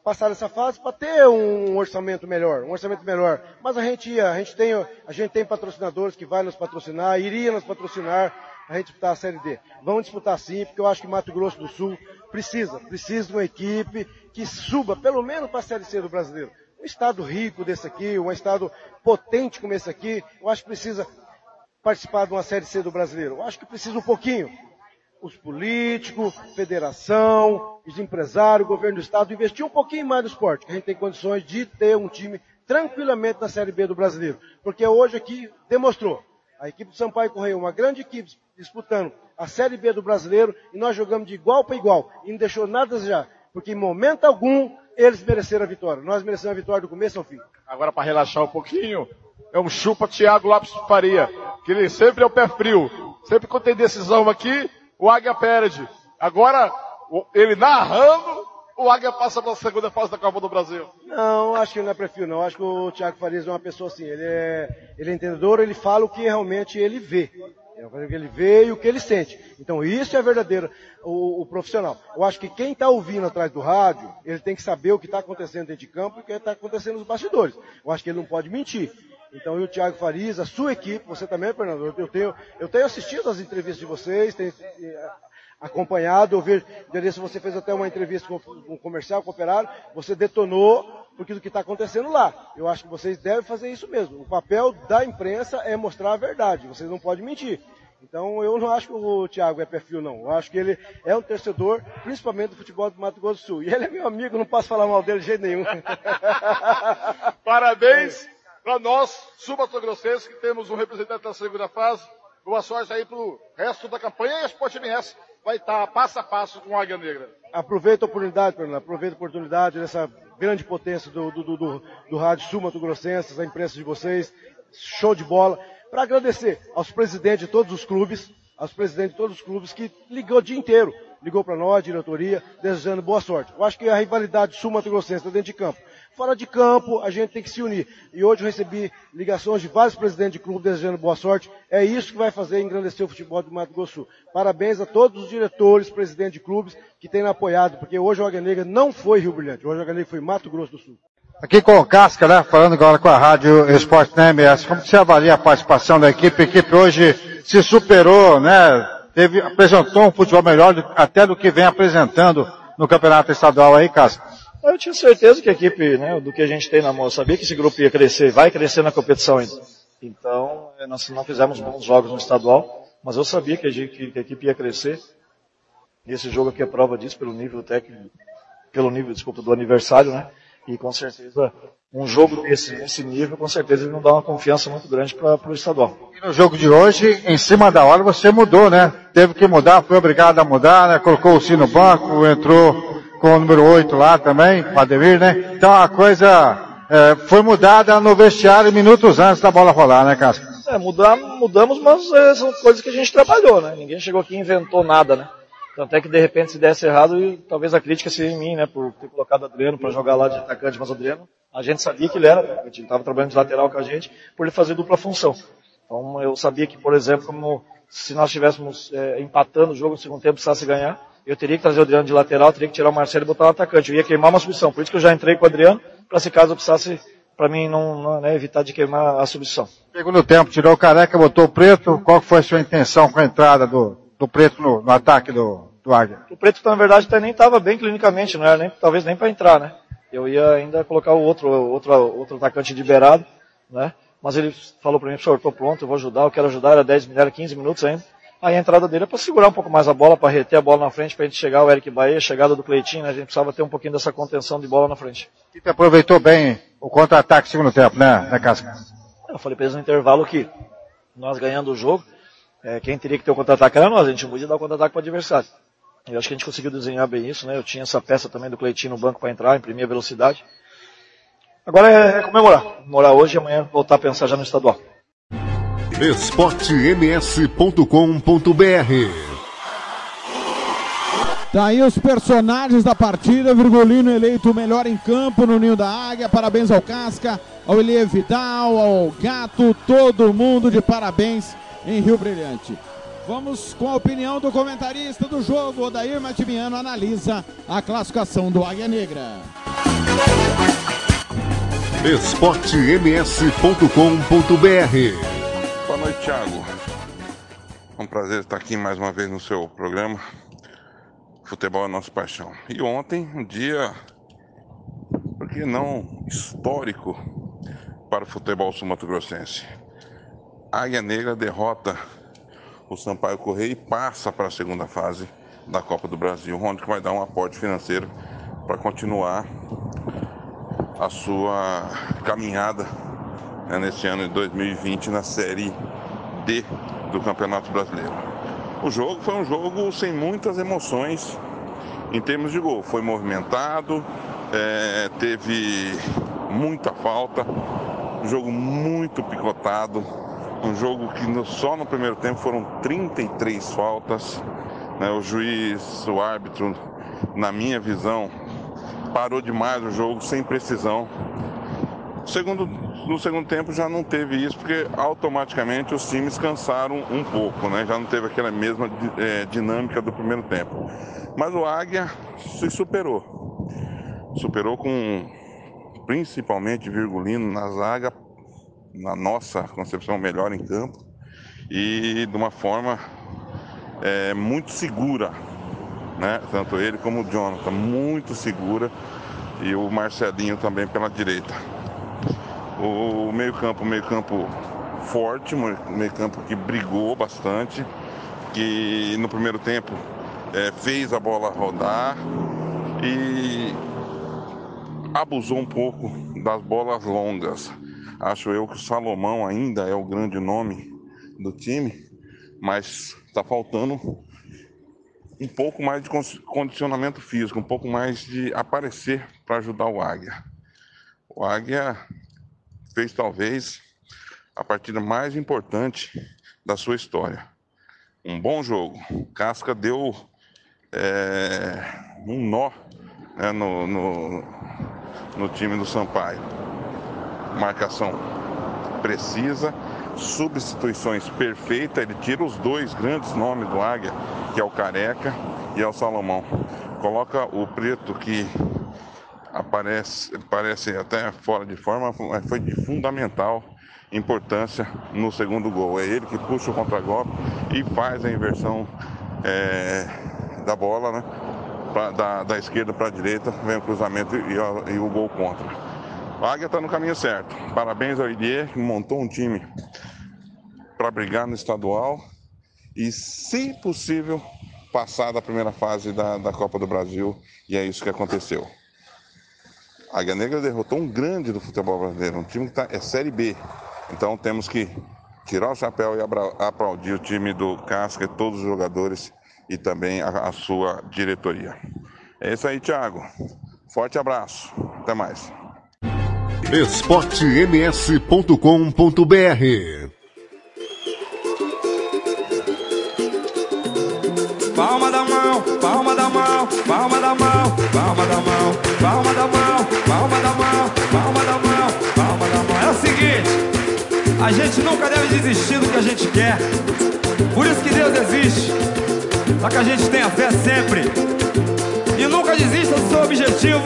passar essa fase para ter um orçamento melhor, um orçamento melhor. Mas a gente ia, a gente tem, a gente tem patrocinadores que vai nos patrocinar, iria nos patrocinar a gente disputar a Série D. Vamos disputar sim, porque eu acho que Mato Grosso do Sul precisa, precisa de uma equipe que suba pelo menos para a Série C do brasileiro. Um estado rico desse aqui, um estado potente como esse aqui, eu acho que precisa participar de uma Série C do brasileiro. Eu acho que precisa um pouquinho. Os políticos, federação, os empresários, o governo do estado, investir um pouquinho mais no esporte, que a gente tem condições de ter um time tranquilamente na Série B do brasileiro. Porque hoje aqui demonstrou. A equipe do Sampaio Correia, uma grande equipe disputando a Série B do brasileiro, e nós jogamos de igual para igual. E não deixou nada desejar. Porque em momento algum eles mereceram a vitória. Nós merecemos a vitória do começo ao fim. Agora, para relaxar um pouquinho, é um chupa Thiago Lopes Faria, que ele sempre é o pé frio. Sempre quando tem decisão aqui, o Águia perde. Agora, ele narrando, o Águia passa para a segunda fase da Copa do Brasil. Não, acho que não é perfil, não. Acho que o Thiago Farias é uma pessoa assim. Ele é, ele é entendedor, ele fala o que realmente ele vê. É o que ele vê e o que ele sente. Então isso é verdadeiro, o, o profissional. Eu acho que quem está ouvindo atrás do rádio, ele tem que saber o que está acontecendo dentro de campo e o que está acontecendo nos bastidores. Eu acho que ele não pode mentir. Então, e o Thiago Farias, a sua equipe, você também, Fernando, eu tenho, eu tenho assistido as entrevistas de vocês, tenho acompanhado, eu vejo, se você fez até uma entrevista com um comercial, com o operário, você detonou porque do que está acontecendo lá. Eu acho que vocês devem fazer isso mesmo. O papel da imprensa é mostrar a verdade, vocês não podem mentir. Então eu não acho que o Thiago é perfil, não. Eu acho que ele é um torcedor, principalmente do futebol do Mato Grosso do Sul. E ele é meu amigo, não posso falar mal dele de jeito nenhum. Parabéns para nós, sul-mato-grossenses, que temos um representante da segunda fase. Boa sorte aí para o resto da campanha e a Sport MS vai estar passo a passo com a Águia Negra. Aproveita a oportunidade, Fernando, aproveita a oportunidade dessa grande potência do, do, do, do, do Rádio Sul-Mato-Grossenses, a imprensa de vocês. Show de bola para agradecer aos presidentes de todos os clubes, aos presidentes de todos os clubes que ligou o dia inteiro, ligou para nós, diretoria, desejando boa sorte. Eu acho que a rivalidade sul-mato-grossense está dentro de campo. Fora de campo, a gente tem que se unir. E hoje eu recebi ligações de vários presidentes de clube desejando boa sorte. É isso que vai fazer engrandecer o futebol do Mato Grosso. Parabéns a todos os diretores, presidentes de clubes que têm apoiado, porque hoje o Águia Negra não foi Rio Brilhante, hoje o Águia Negra foi Mato Grosso do Sul. Aqui com o Casca, né? Falando agora com a Rádio Esporte na MS. Como você avalia a participação da equipe? A equipe hoje se superou, né? Teve, apresentou um futebol melhor do, até do que vem apresentando no campeonato estadual aí, Casca. Eu tinha certeza que a equipe, né, do que a gente tem na mão, eu sabia que esse grupo ia crescer, vai crescer na competição ainda. Então, eh, nós não fizemos bons jogos no estadual, mas eu sabia que a, que a equipe ia crescer. E esse jogo aqui é prova disso, pelo nível técnico, pelo nível, desculpa, do aniversário, né? E com certeza, um jogo desse, nível, com certeza ele não dá uma confiança muito grande para o estadual. E no jogo de hoje, em cima da hora, você mudou, né? Teve que mudar, foi obrigado a mudar, né? Colocou o sino no banco, entrou com o número 8 lá também, Ademir, né? Então a coisa é, foi mudada no vestiário minutos antes da bola rolar, né, Casca? É, mudar, mudamos, mas é, são coisas que a gente trabalhou, né? Ninguém chegou aqui e inventou nada, né? Tanto é que de repente se desse errado, e talvez a crítica seria em mim, né? Por ter colocado Adriano para jogar lá de atacante, mas Adriano, a gente sabia que ele era, né? ele estava trabalhando de lateral com a gente, por ele fazer dupla função. Então eu sabia que, por exemplo, como se nós estivéssemos é, empatando o jogo no segundo tempo, precisasse ganhar, eu teria que trazer o Adriano de lateral, teria que tirar o Marcelo e botar o atacante. Eu ia queimar uma substituição. Por isso que eu já entrei com o Adriano, para se caso eu precisasse, para mim não, não né, evitar de queimar a substituição. Segundo tempo, tirou o careca, botou o preto. Qual foi a sua intenção com a entrada do, do preto no, no ataque do, do Águia? O Preto, na verdade, até nem estava bem clinicamente, não era nem, talvez nem para entrar, né? Eu ia ainda colocar o outro, outro, outro atacante liberado, né? Mas ele falou para mim, professor, estou pronto, eu vou ajudar, eu quero ajudar, era 10, era 15 minutos ainda. Aí a entrada dele é para segurar um pouco mais a bola, para reter a bola na frente, para a gente chegar o Eric Bahia, chegada do Cleitinho, né? A gente precisava ter um pouquinho dessa contenção de bola na frente. E tu aproveitou bem o contra-ataque no segundo tempo, né, né Casca? Eu falei para eles no intervalo que nós ganhando o jogo, é, quem teria que ter o contra-ataque era nós, a gente não podia dar o contra-ataque para o adversário. Eu acho que a gente conseguiu desenhar bem isso, né? Eu tinha essa peça também do Cleitinho no banco para entrar, imprimir a velocidade. Agora é, é comemorar. Morar hoje e amanhã voltar a pensar já no estadual. esportems.com.br Tá aí os personagens da partida, Virgulino eleito o melhor em campo no Ninho da Águia, parabéns ao Casca, ao Elie Vidal, ao Gato, todo mundo de parabéns em Rio Brilhante. Vamos com a opinião do comentarista do jogo, Odair Matimiano analisa a classificação do Águia Negra. esportems.com.br Boa noite, Thiago. É um prazer estar aqui mais uma vez no seu programa. Futebol é nossa paixão. E ontem, um dia, por que não, histórico para o futebol sul-mato-grossense. Águia Negra derrota o Sampaio Correia e passa para a segunda fase da Copa do Brasil, onde vai dar um aporte financeiro para continuar a sua caminhada né, nesse ano de 2020 na Série D do Campeonato Brasileiro. O jogo foi um jogo sem muitas emoções em termos de gol. Foi movimentado, é, teve muita falta, um jogo muito picotado, um jogo que só no primeiro tempo foram 33 faltas. Né? O juiz, o árbitro, na minha visão, parou demais o jogo sem precisão. Segundo, no segundo tempo já não teve isso, porque automaticamente os times cansaram um pouco, né? já não teve aquela mesma é, dinâmica do primeiro tempo. Mas o Águia se superou. Superou com principalmente Virgulino na zaga, na nossa concepção, melhor em campo e de uma forma é, muito segura, né? Tanto ele como o Jonathan, muito segura e o Marcelinho também pela direita. O meio-campo, meio-campo forte, meio-campo que brigou bastante, que no primeiro tempo é, fez a bola rodar e abusou um pouco das bolas longas. Acho eu que o Salomão ainda é o grande nome do time, mas está faltando um pouco mais de condicionamento físico, um pouco mais de aparecer para ajudar o Águia. O Águia fez talvez a partida mais importante da sua história. Um bom jogo. Casca deu é, um nó né, no, no, no time do Sampaio. Marcação precisa, substituições perfeitas. Ele tira os dois grandes nomes do Águia, que é o Careca e é o Salomão. Coloca o preto que aparece, parece até fora de forma, mas foi de fundamental importância no segundo gol. É ele que puxa o contragolpe e faz a inversão é, da bola, né? Pra, da, da, esquerda para a direita, vem o cruzamento e, e, o gol contra. O Águia está no caminho certo. Parabéns ao Idier, que montou um time para brigar no estadual e, se possível, passar da primeira fase da, da Copa do Brasil. E é isso que aconteceu. A Águia Negra derrotou um grande do futebol brasileiro, um time que tá, é Série B. Então temos que tirar o chapéu e aplaudir o time do Casca, todos os jogadores e também a, a sua diretoria. É isso aí, Thiago. Forte abraço. Até mais. esportems.com.br Palma da mão, palma da mão, palma da mão, palma da mão, a gente nunca deve desistir do que a gente quer. Por isso que Deus existe. Para que a gente tenha fé sempre. E nunca desista do seu objetivo.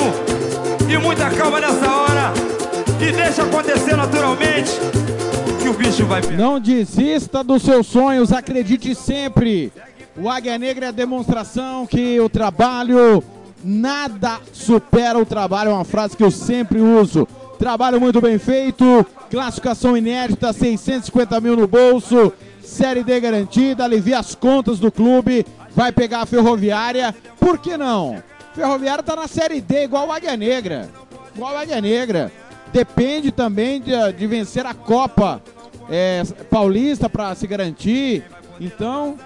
E muita calma nessa hora. E deixa acontecer naturalmente. Que o bicho vai pegar. Não desista dos seus sonhos, acredite sempre. O Águia Negra é a demonstração que o trabalho, nada supera o trabalho, é uma frase que eu sempre uso. Trabalho muito bem feito, classificação inédita, 650 mil no bolso, Série D garantida, alivia as contas do clube, vai pegar a Ferroviária, por que não? Ferroviária está na Série D, igual o Águia Negra, igual o Águia Negra. Depende também de, de vencer a Copa é, Paulista para se garantir. Então,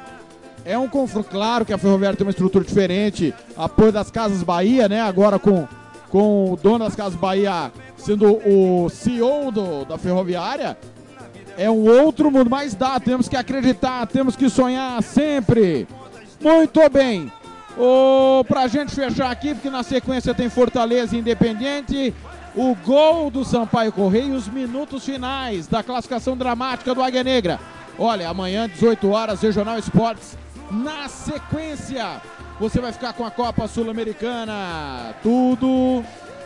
é um confronto. Claro que a Ferroviária tem uma estrutura diferente. Apoio das Casas Bahia, né? Agora com, com o dono das Casas Bahia sendo o CEO do, da Ferroviária. É um outro mundo, mas dá. Temos que acreditar, temos que sonhar sempre. Muito bem. Oh, pra gente fechar aqui, porque na sequência tem Fortaleza Independente. O gol do Sampaio Correia os minutos finais da classificação dramática do Águia Negra. Olha, amanhã, 18 horas, Regional Esportes na sequência, você vai ficar com a Copa Sul-Americana. Tudo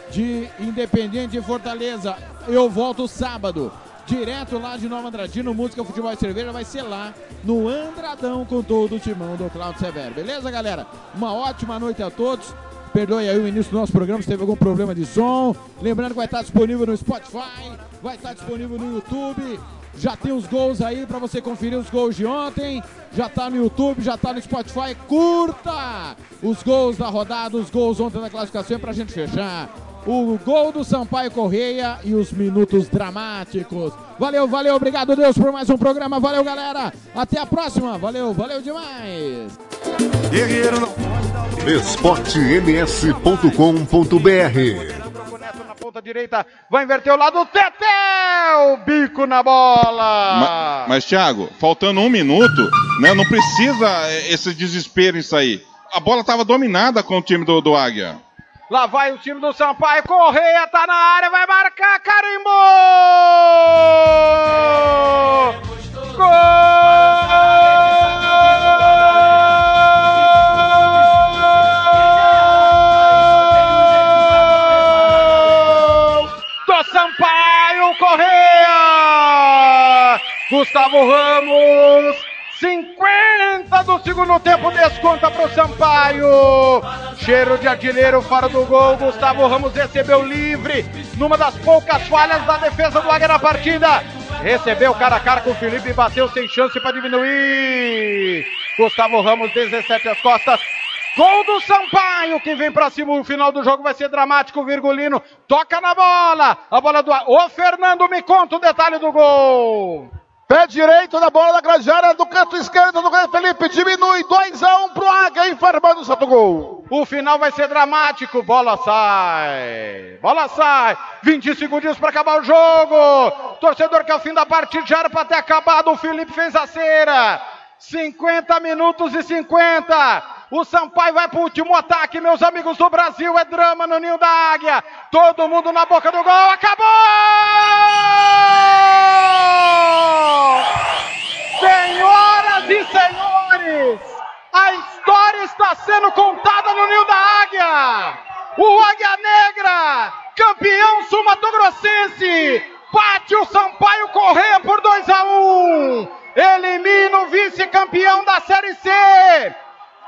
de Independente de Fortaleza. Eu volto sábado, direto lá de Nova Andradino, Música, Futebol e Cerveja. Vai ser lá no Andradão com todo o timão do Claudio Severo. Beleza, galera? Uma ótima noite a todos. Perdoe aí o início do nosso programa se teve algum problema de som. Lembrando que vai estar disponível no Spotify, vai estar disponível no YouTube já tem os gols aí para você conferir os gols de ontem. Já tá no YouTube, já tá no Spotify. Curta os gols da rodada, os gols ontem da classificação pra gente fechar. O gol do Sampaio Correia e os minutos dramáticos. Valeu, valeu, obrigado Deus por mais um programa. Valeu, galera. Até a próxima. Valeu, valeu demais. esportems.com.br ponta direita, vai inverter o lado, Tetel, bico na bola. Mas, mas Thiago, faltando um minuto, né, não precisa é, esse desespero em sair. A bola estava dominada com o time do, do Águia. Lá vai o time do Sampaio, Correia tá na área, vai marcar, carimbou! Gol! Ramos, 50 do segundo tempo, desconta para o Sampaio. Cheiro de artilheiro fora do gol. Gustavo Ramos recebeu livre numa das poucas falhas da defesa do Águia na partida. Recebeu cara a cara com o Felipe e bateu sem chance para diminuir. Gustavo Ramos, 17 às costas. Gol do Sampaio que vem pra cima. O final do jogo vai ser dramático. Virgulino toca na bola. A bola do. Ô Fernando, me conta o detalhe do gol. Pé direito da bola da grande do canto esquerdo do Grande Felipe. Diminui 2x1 um pro Águia, informando o Santo Gol. O final vai ser dramático. Bola sai. Bola sai. 20 segundos para acabar o jogo. Torcedor que ao fim da partida já era para ter acabado. O Felipe fez a cera. 50 minutos e 50. O Sampaio vai para o último ataque, meus amigos do Brasil. É drama no ninho da águia. Todo mundo na boca do gol. Acabou! Senhoras e senhores, a história está sendo contada no ninho da águia. O Águia Negra, campeão sul-mato-grossense, bate o Sampaio Correia por 2 a 1. Elimina o vice-campeão da Série C.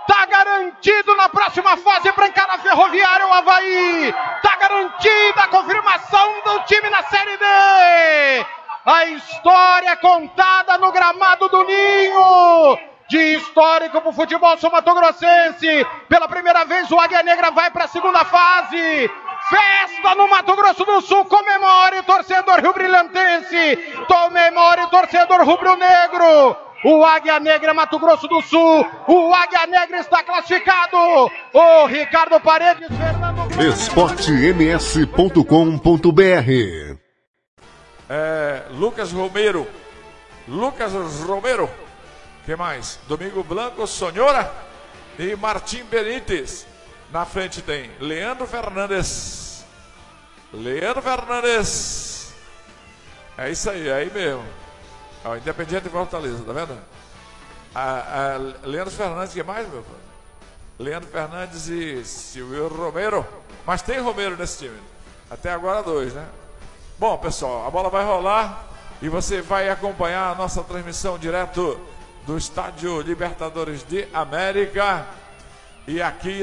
Tá garantido na próxima fase para encarar Ferroviário o Havaí. Tá garantida a confirmação do time na Série D. A história contada no gramado do Ninho. De histórico para o futebol sul-mato-grossense. Pela primeira vez o Águia Negra vai para a segunda fase. Festa no Mato Grosso do Sul, comemore torcedor rio-brilhantense, comemore torcedor rubro-negro. O Águia Negra Mato Grosso do Sul, o Águia Negra está classificado. O Ricardo Paredes, Fernando esportems.com.br É, Lucas Romero. Lucas Romero. que mais? Domingo Blanco, Sonhora e Martim Benítez. Na frente tem Leandro Fernandes. Leandro Fernandes. É isso aí, é aí mesmo. Independiente de Fortaleza, tá vendo? A, a Leandro Fernandes, que mais, meu? Leandro Fernandes e Silvio Romero. Mas tem Romero nesse time. Até agora dois, né? Bom, pessoal, a bola vai rolar e você vai acompanhar a nossa transmissão direto do Estádio Libertadores de América. E aqui